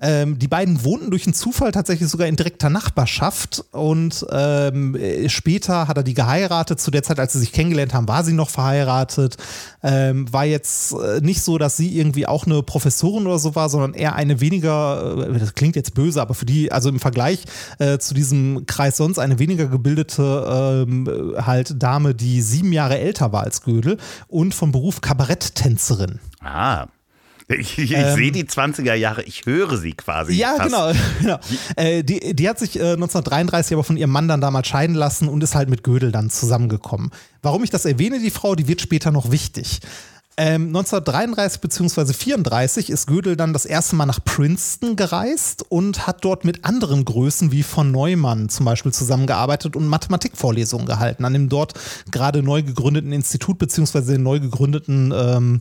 Ähm, die beiden wohnten durch einen Zufall tatsächlich sogar in direkter Nachbarschaft und ähm, äh, später hat er die geheiratet. Zu der Zeit, als sie sich kennengelernt haben, war sie noch verheiratet. Ähm, war jetzt äh, nicht so, dass sie irgendwie auch eine Professorin oder so war, sondern eher eine weniger, äh, das klingt jetzt böse, aber für die, also im Vergleich äh, zu diesem Kreis sonst eine weniger gebildete ähm, halt Dame, die sieben Jahre älter war als Gödel und von Beruf Kabaretttänzerin. Ah. Ich, ich Ähm, sehe die 20er Jahre, ich höre sie quasi. Ja, fast. genau. genau. Äh, die, die hat sich äh, 1933 aber von ihrem Mann dann damals scheiden lassen und ist halt mit Gödel dann zusammengekommen. Warum ich das erwähne, die Frau, die wird später noch wichtig. Ähm, 1933 bzw. 34 ist Gödel dann das erste Mal nach Princeton gereist und hat dort mit anderen Größen wie von Neumann zum Beispiel zusammengearbeitet und Mathematikvorlesungen gehalten an dem dort gerade neu gegründeten Institut bzw. den neu gegründeten ähm,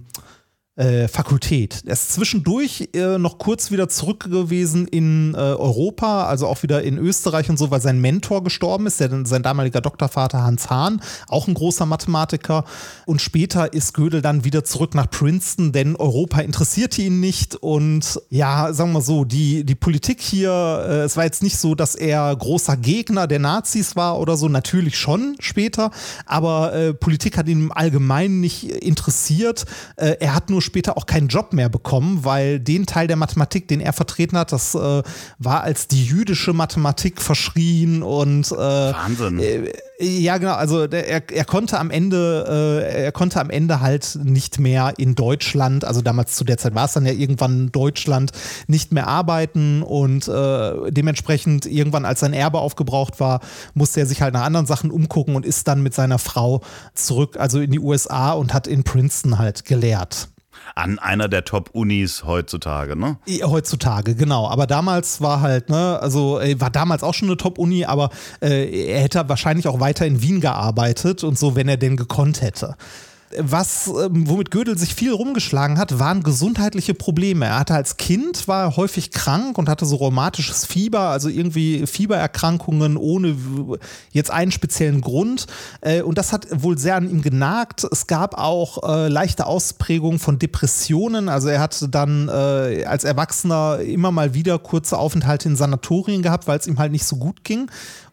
äh, Fakultät. Er ist zwischendurch äh, noch kurz wieder zurück gewesen in äh, Europa, also auch wieder in Österreich und so, weil sein Mentor gestorben ist, der, sein damaliger Doktorvater Hans Hahn, auch ein großer Mathematiker. Und später ist Gödel dann wieder zurück nach Princeton, denn Europa interessierte ihn nicht. Und ja, sagen wir mal so, die, die Politik hier, äh, es war jetzt nicht so, dass er großer Gegner der Nazis war oder so, natürlich schon später, aber äh, Politik hat ihn im Allgemeinen nicht interessiert. Äh, er hat nur später auch keinen Job mehr bekommen, weil den Teil der Mathematik, den er vertreten hat, das äh, war als die jüdische Mathematik verschrien und äh, Wahnsinn. äh, ja, genau. Also er, er konnte am Ende, äh, er konnte am Ende halt nicht mehr in Deutschland, also damals zu der Zeit war es dann ja irgendwann Deutschland, nicht mehr arbeiten und äh, dementsprechend irgendwann, als sein Erbe aufgebraucht war, musste er sich halt nach anderen Sachen umgucken und ist dann mit seiner Frau zurück, also in die USA und hat in Princeton halt gelehrt. An einer der Top-Unis heutzutage, ne? Heutzutage, genau. Aber damals war halt, ne, also äh, war damals auch schon eine Top-Uni, aber äh, er hätte wahrscheinlich auch weiter in Wien gearbeitet und so, wenn er denn gekonnt hätte. Was, ähm, womit Gödel sich viel rumgeschlagen hat, waren gesundheitliche Probleme. Er hatte als Kind, war häufig krank und hatte so rheumatisches Fieber, also irgendwie Fiebererkrankungen ohne jetzt einen speziellen Grund. Äh, Und das hat wohl sehr an ihm genagt. Es gab auch äh, leichte Ausprägungen von Depressionen. Also er hatte dann äh, als Erwachsener immer mal wieder kurze Aufenthalte in Sanatorien gehabt, weil es ihm halt nicht so gut ging.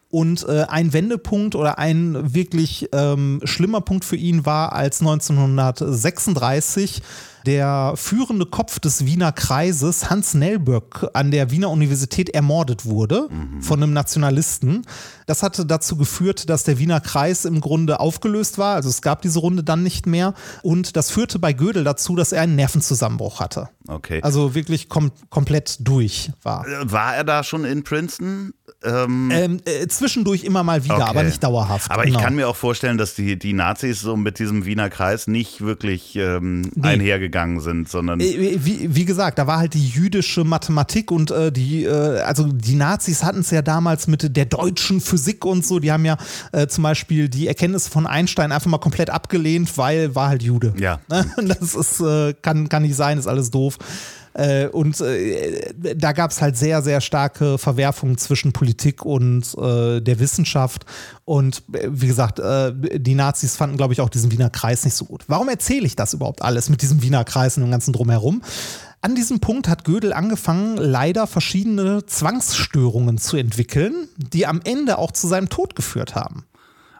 Und äh, ein Wendepunkt oder ein wirklich ähm, schlimmer Punkt für ihn war, als 1936 der führende Kopf des Wiener Kreises, Hans Nellböck, an der Wiener Universität ermordet wurde von einem Nationalisten. Das hatte dazu geführt, dass der Wiener Kreis im Grunde aufgelöst war. Also es gab diese Runde dann nicht mehr. Und das führte bei Gödel dazu, dass er einen Nervenzusammenbruch hatte. Okay. Also wirklich kom komplett durch war. Äh, War er da schon in Princeton? Ähm, Ähm, äh, zwischendurch immer mal wieder, Okay. aber nicht dauerhaft. aber genau. ich kann mir auch vorstellen, dass die, die Nazis so mit diesem Wiener Kreis nicht wirklich ähm, einhergegangen sind, sondern Äh, Wie, wie gesagt, da war halt die jüdische Mathematik und äh, die, äh, also die Nazis hatten es ja damals mit der deutschen Physik und so. Die haben ja äh, zum Beispiel die Erkenntnisse von Einstein einfach mal komplett abgelehnt, weil war halt Jude. Ja. Das ist, äh, kann, kann nicht sein, ist alles doof. Äh, und äh, da gab es halt sehr, sehr starke Verwerfungen zwischen Politik und äh, der Wissenschaft. Und äh, wie gesagt, äh, die Nazis fanden, glaube ich, auch diesen Wiener Kreis nicht so gut. Warum erzähle ich das überhaupt alles mit diesem Wiener Kreis und dem ganzen Drumherum? An diesem Punkt hat Gödel angefangen, leider verschiedene Zwangsstörungen zu entwickeln, die am Ende auch zu seinem Tod geführt haben.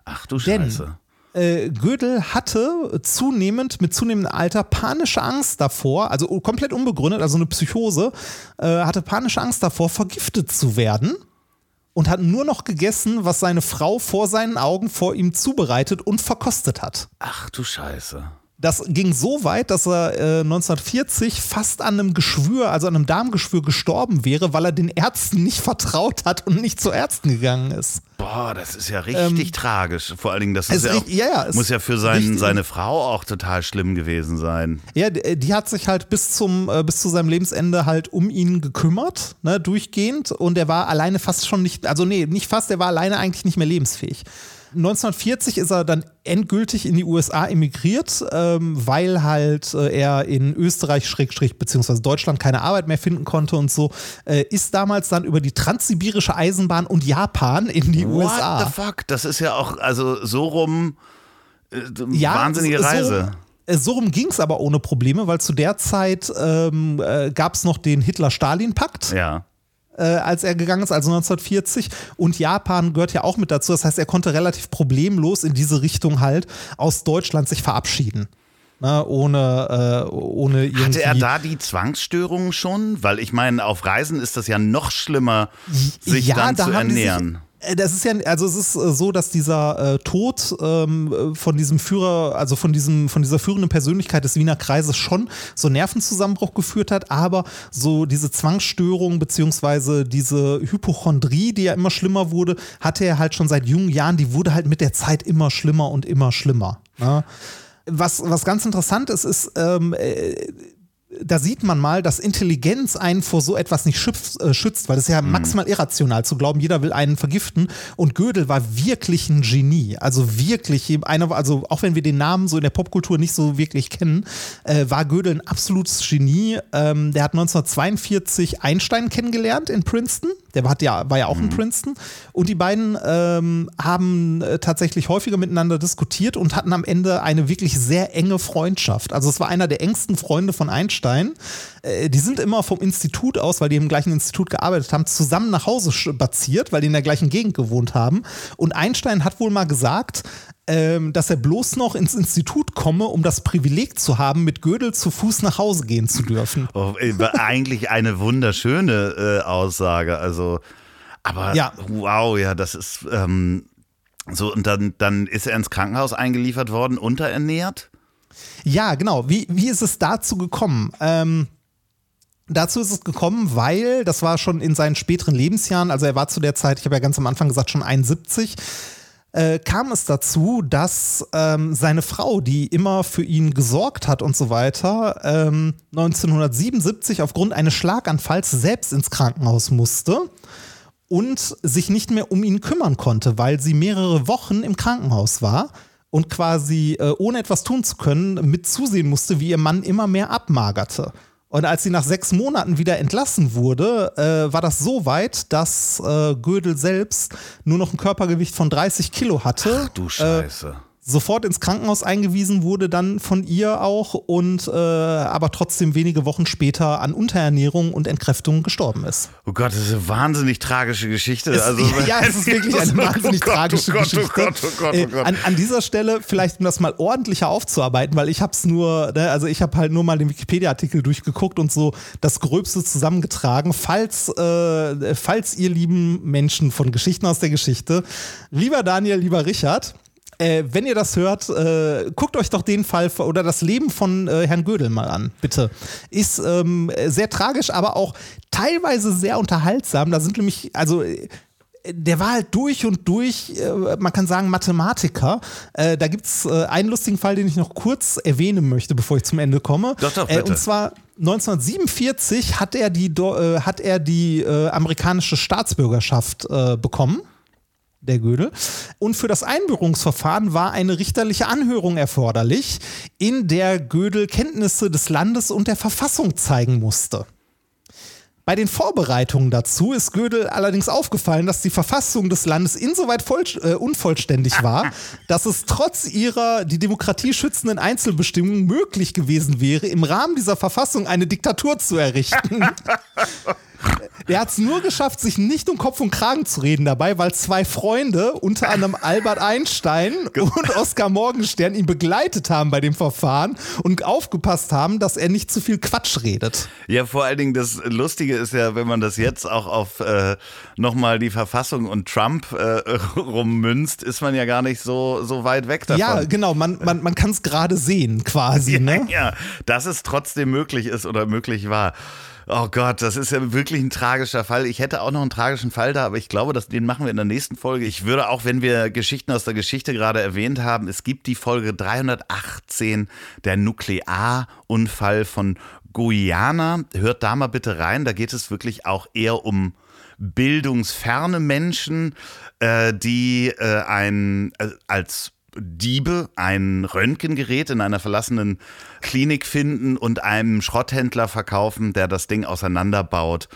ach du Denn- Scheiße. Äh, Gödel hatte zunehmend, mit zunehmendem Alter panische Angst davor, also komplett unbegründet, also eine Psychose, äh, hatte panische Angst davor, vergiftet zu werden und hat nur noch gegessen, was seine Frau vor seinen Augen vor ihm zubereitet und verkostet hat. Ach du Scheiße. Das ging so weit, dass er äh, 1940 fast an einem Geschwür, also an einem Darmgeschwür gestorben wäre, weil er den Ärzten nicht vertraut hat und nicht zu Ärzten gegangen ist. Boah, das ist ja richtig ähm, tragisch. Vor allen Dingen, das ist ja, auch, ja, ja, muss ja für sein, seine Frau auch total schlimm gewesen sein. Ja, die, die hat sich halt bis zum äh, bis zu seinem Lebensende halt um ihn gekümmert, ne, durchgehend. Und er war alleine fast schon nicht, also nee, nicht fast, er war alleine eigentlich nicht mehr lebensfähig. 1940 ist er dann endgültig in die USA emigriert, ähm, weil halt äh, er in Österreich, Schrägstrich, beziehungsweise Deutschland keine Arbeit mehr finden konnte und so. Äh, ist damals dann über die transsibirische Eisenbahn und Japan in die What USA. What the fuck? Das ist ja auch, also so rum, äh, ja, wahnsinnige Reise. So, äh, so rum ging es aber ohne Probleme, weil zu der Zeit ähm, äh, gab es noch den Hitler-Stalin-Pakt. Ja äh, als er gegangen ist, also 1940. Und Japan gehört ja auch mit dazu. Das heißt, er konnte relativ problemlos in diese Richtung halt aus Deutschland sich verabschieden. Na, ne, ohne, äh, ohne irgendwie. Hatte er da die Zwangsstörungen schon? Weil ich meine, auf Reisen ist das ja noch schlimmer, sich ja, dann da zu ernähren. Äh, das ist ja, also es ist äh, so, dass dieser äh, Tod ähm, von diesem Führer, also von diesem, von dieser führenden Persönlichkeit des Wiener Kreises schon so Nervenzusammenbruch geführt hat, aber so diese Zwangsstörung beziehungsweise diese Hypochondrie, die ja immer schlimmer wurde, hatte er halt schon seit jungen Jahren, die wurde halt mit der Zeit immer schlimmer und immer schlimmer. Ne? Was, was ganz interessant ist, ist, ähm, äh, da sieht man mal, dass Intelligenz einen vor so etwas nicht schützt, äh, schützt weil es ja mhm. maximal irrational zu glauben, jeder will einen vergiften. Und Gödel war wirklich ein Genie. Also wirklich, einer, also auch wenn wir den Namen so in der Popkultur nicht so wirklich kennen, äh, war Gödel ein absolutes Genie. Ähm, der hat 1942 Einstein kennengelernt in Princeton. Der war, ja, war ja auch mhm. in Princeton. Und die beiden ähm, haben äh, tatsächlich häufiger miteinander diskutiert und hatten am Ende eine wirklich sehr enge Freundschaft. Also es war einer der engsten Freunde von Einstein. Äh, die sind immer vom Institut aus, weil die im gleichen Institut gearbeitet haben, zusammen nach Hause spaziert, weil die in der gleichen Gegend gewohnt haben. Und Einstein hat wohl mal gesagt, ähm, dass er bloß noch ins Institut komme, um das Privileg zu haben, mit Gödel zu Fuß nach Hause gehen zu dürfen. Oh, eigentlich eine wunderschöne äh, Aussage. Also, aber ja. wow, ja, das ist ähm, so. Und dann, dann ist er ins Krankenhaus eingeliefert worden, unterernährt. Ja, genau. Wie, wie ist es dazu gekommen? Ähm, Dazu ist es gekommen, weil, das war schon in seinen späteren Lebensjahren, also er war zu der Zeit, ich habe ja ganz am Anfang gesagt, schon 71, äh, kam es dazu, dass ähm, seine Frau, die immer für ihn gesorgt hat und so weiter, ähm, 1977 aufgrund eines Schlaganfalls selbst ins Krankenhaus musste und sich nicht mehr um ihn kümmern konnte, weil sie mehrere Wochen im Krankenhaus war und quasi äh, ohne etwas tun zu können mit zusehen musste, wie ihr Mann immer mehr abmagerte. Und als sie nach sechs Monaten wieder entlassen wurde, äh, war das so weit, dass äh, Gödel selbst nur noch ein Körpergewicht von 30 Kilo hatte. Ach du Scheiße. Äh, sofort ins Krankenhaus eingewiesen wurde, dann von ihr auch und äh, aber trotzdem wenige Wochen später an Unterernährung und Entkräftung gestorben ist. Oh Gott, das ist eine wahnsinnig tragische Geschichte. Es, also, ja, es ist wirklich eine oh wahnsinnig oh Gott, tragische oh Gott, Geschichte. Oh Gott, oh Gott, oh Gott. An, an, dieser Stelle vielleicht, um das mal ordentlicher aufzuarbeiten, weil ich habe es nur, ne, also ich habe halt nur mal den Wikipedia-Artikel durchgeguckt und so das Gröbste zusammengetragen. Falls, äh, falls ihr lieben Menschen von Geschichten aus der Geschichte, lieber Daniel, lieber Richard, äh, wenn ihr das hört, äh, guckt euch doch den Fall oder das Leben von äh, Herrn Gödel mal an, bitte. Ist ähm, sehr tragisch, aber auch teilweise sehr unterhaltsam. Da sind nämlich, also äh, der war halt durch und durch, äh, man kann sagen, Mathematiker. Äh, da gibt es einen lustigen Fall, den ich noch kurz erwähnen möchte, bevor ich zum Ende komme. Doch, doch, bitte. und zwar 1947 hat er die, hat er die amerikanische Staatsbürgerschaft bekommen der Gödel. Und für das Einbürgerungsverfahren war eine richterliche Anhörung erforderlich, in der Gödel Kenntnisse des Landes und der Verfassung zeigen musste. Bei den Vorbereitungen dazu ist Gödel allerdings aufgefallen, dass die Verfassung des Landes insoweit voll, äh, unvollständig war, dass es trotz ihrer die Demokratie schützenden Einzelbestimmungen möglich gewesen wäre, im Rahmen dieser Verfassung eine Diktatur zu errichten. Der hat es nur geschafft, sich nicht um Kopf und Kragen zu reden dabei, weil zwei Freunde, unter anderem Albert Einstein und Oskar Morgenstern, ihn begleitet haben bei dem Verfahren und aufgepasst haben, dass er nicht zu viel Quatsch redet. Ja, vor allen Dingen das Lustige ist ja, wenn man das jetzt auch auf äh, nochmal die Verfassung und Trump äh, rummünzt, ist man ja gar nicht so, so weit weg davon. Ja, genau, man, man, man kann es gerade sehen quasi. Ne? Ja, dass es trotzdem möglich ist oder möglich war. Oh Gott, das ist ja wirklich ein tragischer Fall. Ich hätte auch noch einen tragischen Fall da, aber ich glaube, dass, den machen wir in der nächsten Folge. Ich würde auch, wenn wir Geschichten aus der Geschichte gerade erwähnt haben, es gibt die Folge 318, der Nuklearunfall von Guyana. Hört da mal bitte rein, da geht es wirklich auch eher um bildungsferne Menschen, äh, die äh, ein äh, als Diebe ein Röntgengerät in einer verlassenen Klinik finden und einem Schrotthändler verkaufen, der das Ding auseinanderbaut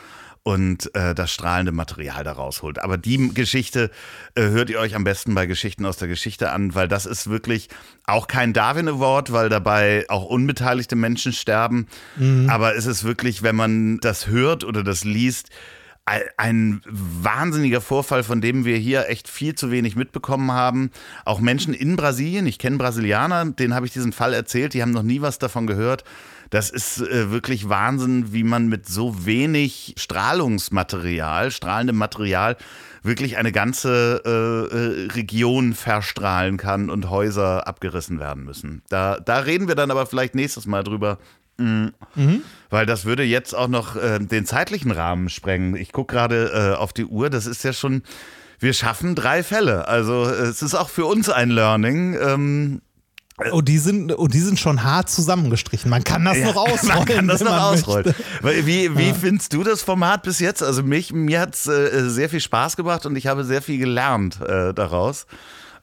und äh, das strahlende Material daraus holt. Aber die Geschichte äh, hört ihr euch am besten bei Geschichten aus der Geschichte an, weil das ist wirklich auch kein Darwin Award, weil dabei auch unbeteiligte Menschen sterben. Mhm. Aber es ist wirklich, wenn man das hört oder das liest, ein wahnsinniger Vorfall, von dem wir hier echt viel zu wenig mitbekommen haben. Auch Menschen in Brasilien, ich kenne Brasilianer, denen habe ich diesen Fall erzählt, die haben noch nie was davon gehört. Das ist äh, wirklich Wahnsinn, wie man mit so wenig Strahlungsmaterial, strahlendem Material, wirklich eine ganze äh, äh Region verstrahlen kann und Häuser abgerissen werden müssen. Da, da reden wir dann aber vielleicht nächstes Mal drüber. Mhm. Mhm. Weil das würde jetzt auch noch äh, den zeitlichen Rahmen sprengen. Ich gucke gerade äh, auf die Uhr, das ist ja schon, wir schaffen drei Fälle. Also es ist auch für uns ein Learning. Ähm, Oh, die sind, oh, die sind schon hart zusammengestrichen. Man kann das ja, noch ausrollen. Man kann das noch ausrollen. Wie, wie ja. findest du das Format bis jetzt? Also mich, mir hat es äh, sehr viel Spaß gebracht und ich habe sehr viel gelernt äh, daraus.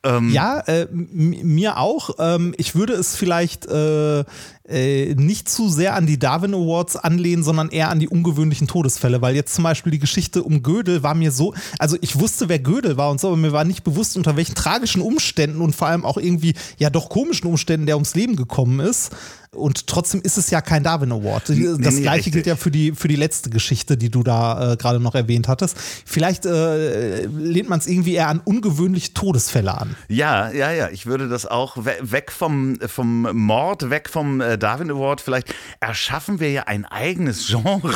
Ähm ja, äh, mir auch. Ähm, ich würde es vielleicht äh, äh, nicht zu sehr an die Darwin Awards anlehnen, sondern eher an die ungewöhnlichen Todesfälle, weil jetzt zum Beispiel die Geschichte um Gödel war mir so, also ich wusste, wer Gödel war und so, aber mir war nicht bewusst, unter welchen tragischen Umständen und vor allem auch irgendwie, ja doch komischen Umständen der ums Leben gekommen ist. Und trotzdem ist es ja kein Darwin Award. Das nee, gleiche gilt ja für die, für die letzte Geschichte, die du da äh, gerade noch erwähnt hattest. Vielleicht äh, lehnt man es irgendwie eher an ungewöhnliche Todesfälle an. Ja, ja, ja. Ich würde das auch we weg vom, vom Mord, weg vom äh, Darwin Award. Vielleicht erschaffen wir ja ein eigenes Genre.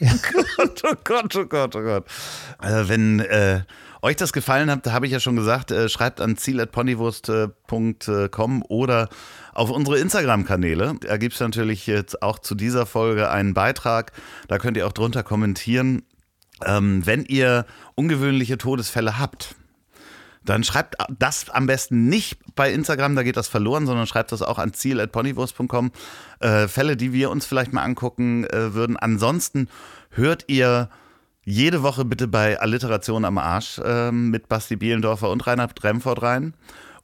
Ja. Gott, oh Gott, oh Gott, oh Gott. Also wenn äh, euch das gefallen hat, habe ich ja schon gesagt, äh, schreibt an ziel.ponywurst.com oder auf unsere Instagram-Kanäle. Da gibt es natürlich jetzt auch zu dieser Folge einen Beitrag. Da könnt ihr auch drunter kommentieren. Ähm, wenn ihr ungewöhnliche Todesfälle habt, dann schreibt das am besten nicht bei Instagram, da geht das verloren, sondern schreibt das auch an ziel.ponywurst.com. Äh, Fälle, die wir uns vielleicht mal angucken äh, würden. Ansonsten hört ihr jede Woche bitte bei Alliteration am Arsch äh, mit Basti Bielendorfer und Reinhard Remford rein.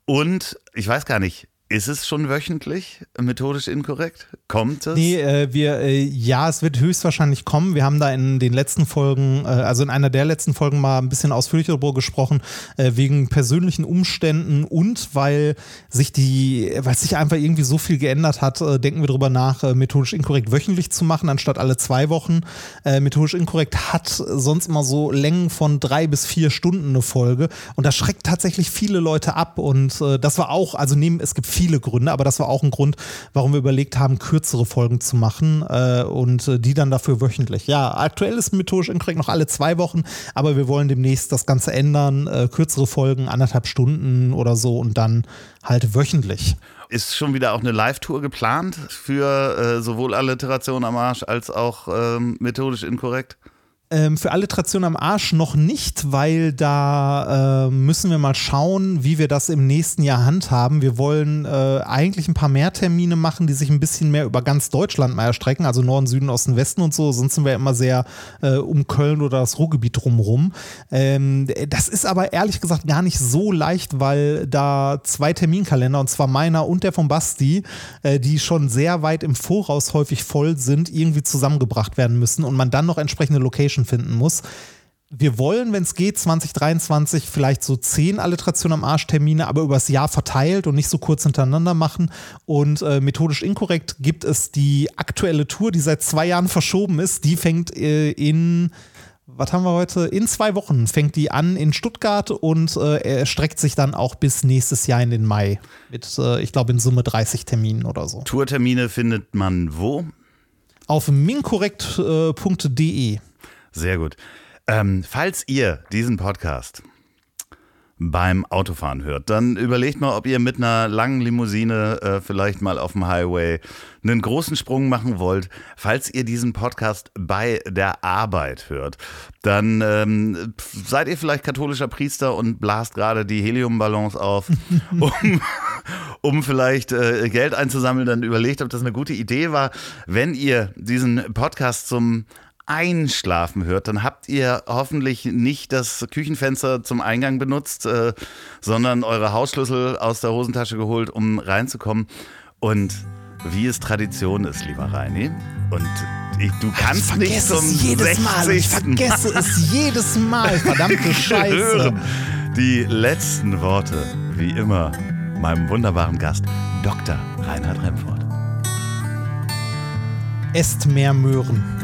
Und ich weiß gar nicht, ist es schon wöchentlich methodisch inkorrekt? Kommt es? Nee, äh, wir, äh, ja, es wird höchstwahrscheinlich kommen. Wir haben da in den letzten Folgen, äh, also in einer der letzten Folgen mal ein bisschen ausführlicher darüber gesprochen, äh, wegen persönlichen Umständen und weil sich die, weil sich einfach irgendwie so viel geändert hat, äh, denken wir darüber nach, äh, methodisch inkorrekt wöchentlich zu machen, anstatt alle zwei Wochen. methodisch inkorrekt hat sonst immer so Längen von drei bis vier Stunden eine Folge und das schreckt tatsächlich viele Leute ab und das war auch, also neben, es gibt viele Gründe, aber das war auch ein Grund, warum wir überlegt haben, kürzere Folgen zu machen äh, und äh, die dann dafür wöchentlich. Ja, aktuell ist methodisch inkorrekt noch alle zwei Wochen, aber wir wollen demnächst das Ganze ändern. Äh, kürzere Folgen, anderthalb Stunden oder so und dann halt wöchentlich. Ist schon wieder auch eine Live-Tour geplant für äh, sowohl Alliteration am Arsch als auch ähm, methodisch inkorrekt? Ähm, für Alliteration am Arsch noch nicht, weil da äh, müssen wir mal schauen, wie wir das im nächsten Jahr handhaben. Wir wollen äh, eigentlich ein paar mehr Termine machen, die sich ein bisschen mehr über ganz Deutschland mal erstrecken, also Norden, Süden, Osten, Westen und so. Sonst sind wir immer sehr äh, um Köln oder das Ruhrgebiet drumherum. Ähm, das ist aber ehrlich gesagt gar nicht so leicht, weil da zwei Terminkalender, und zwar meiner und der von Basti, äh, die schon sehr weit im Voraus häufig voll sind, irgendwie zusammengebracht werden müssen und man dann noch entsprechende Location finden muss. Wir wollen, wenn es geht, 2023 vielleicht so zehn Alliteration am Arsch Termine, aber übers Jahr verteilt und nicht so kurz hintereinander machen. Und äh, methodisch inkorrekt gibt es die aktuelle Tour, die seit zwei Jahren verschoben ist. Die fängt äh, in was haben wir heute? In zwei Wochen fängt die an in Stuttgart und äh, er streckt sich dann auch bis nächstes Jahr in den Mai. Mit, äh, ich glaube, in Summe 30 Terminen oder so. Tourtermine findet man wo? Auf minkorrekt.de. Sehr gut. Ähm, falls ihr diesen Podcast beim Autofahren hört, dann überlegt mal, ob ihr mit einer langen Limousine äh, vielleicht mal auf dem Highway einen großen Sprung machen wollt. Falls ihr diesen Podcast bei der Arbeit hört, dann ähm, seid ihr vielleicht katholischer Priester und blast gerade die Heliumballons auf, um, um vielleicht äh, Geld einzusammeln. Dann überlegt, ob das eine gute Idee war, wenn ihr diesen Podcast zum Einschlafen hört, dann habt ihr hoffentlich nicht das Küchenfenster zum Eingang benutzt, äh, sondern eure Hausschlüssel aus der Hosentasche geholt, um reinzukommen. Und wie es Tradition ist, lieber Reini, und ich, du kannst ich nicht zum es jedes Mal. Ich vergesse es jedes Mal. Verdammte Scheiße. Die letzten Worte, wie immer, meinem wunderbaren Gast, Dr. Reinhard Remford. Esst mehr Möhren.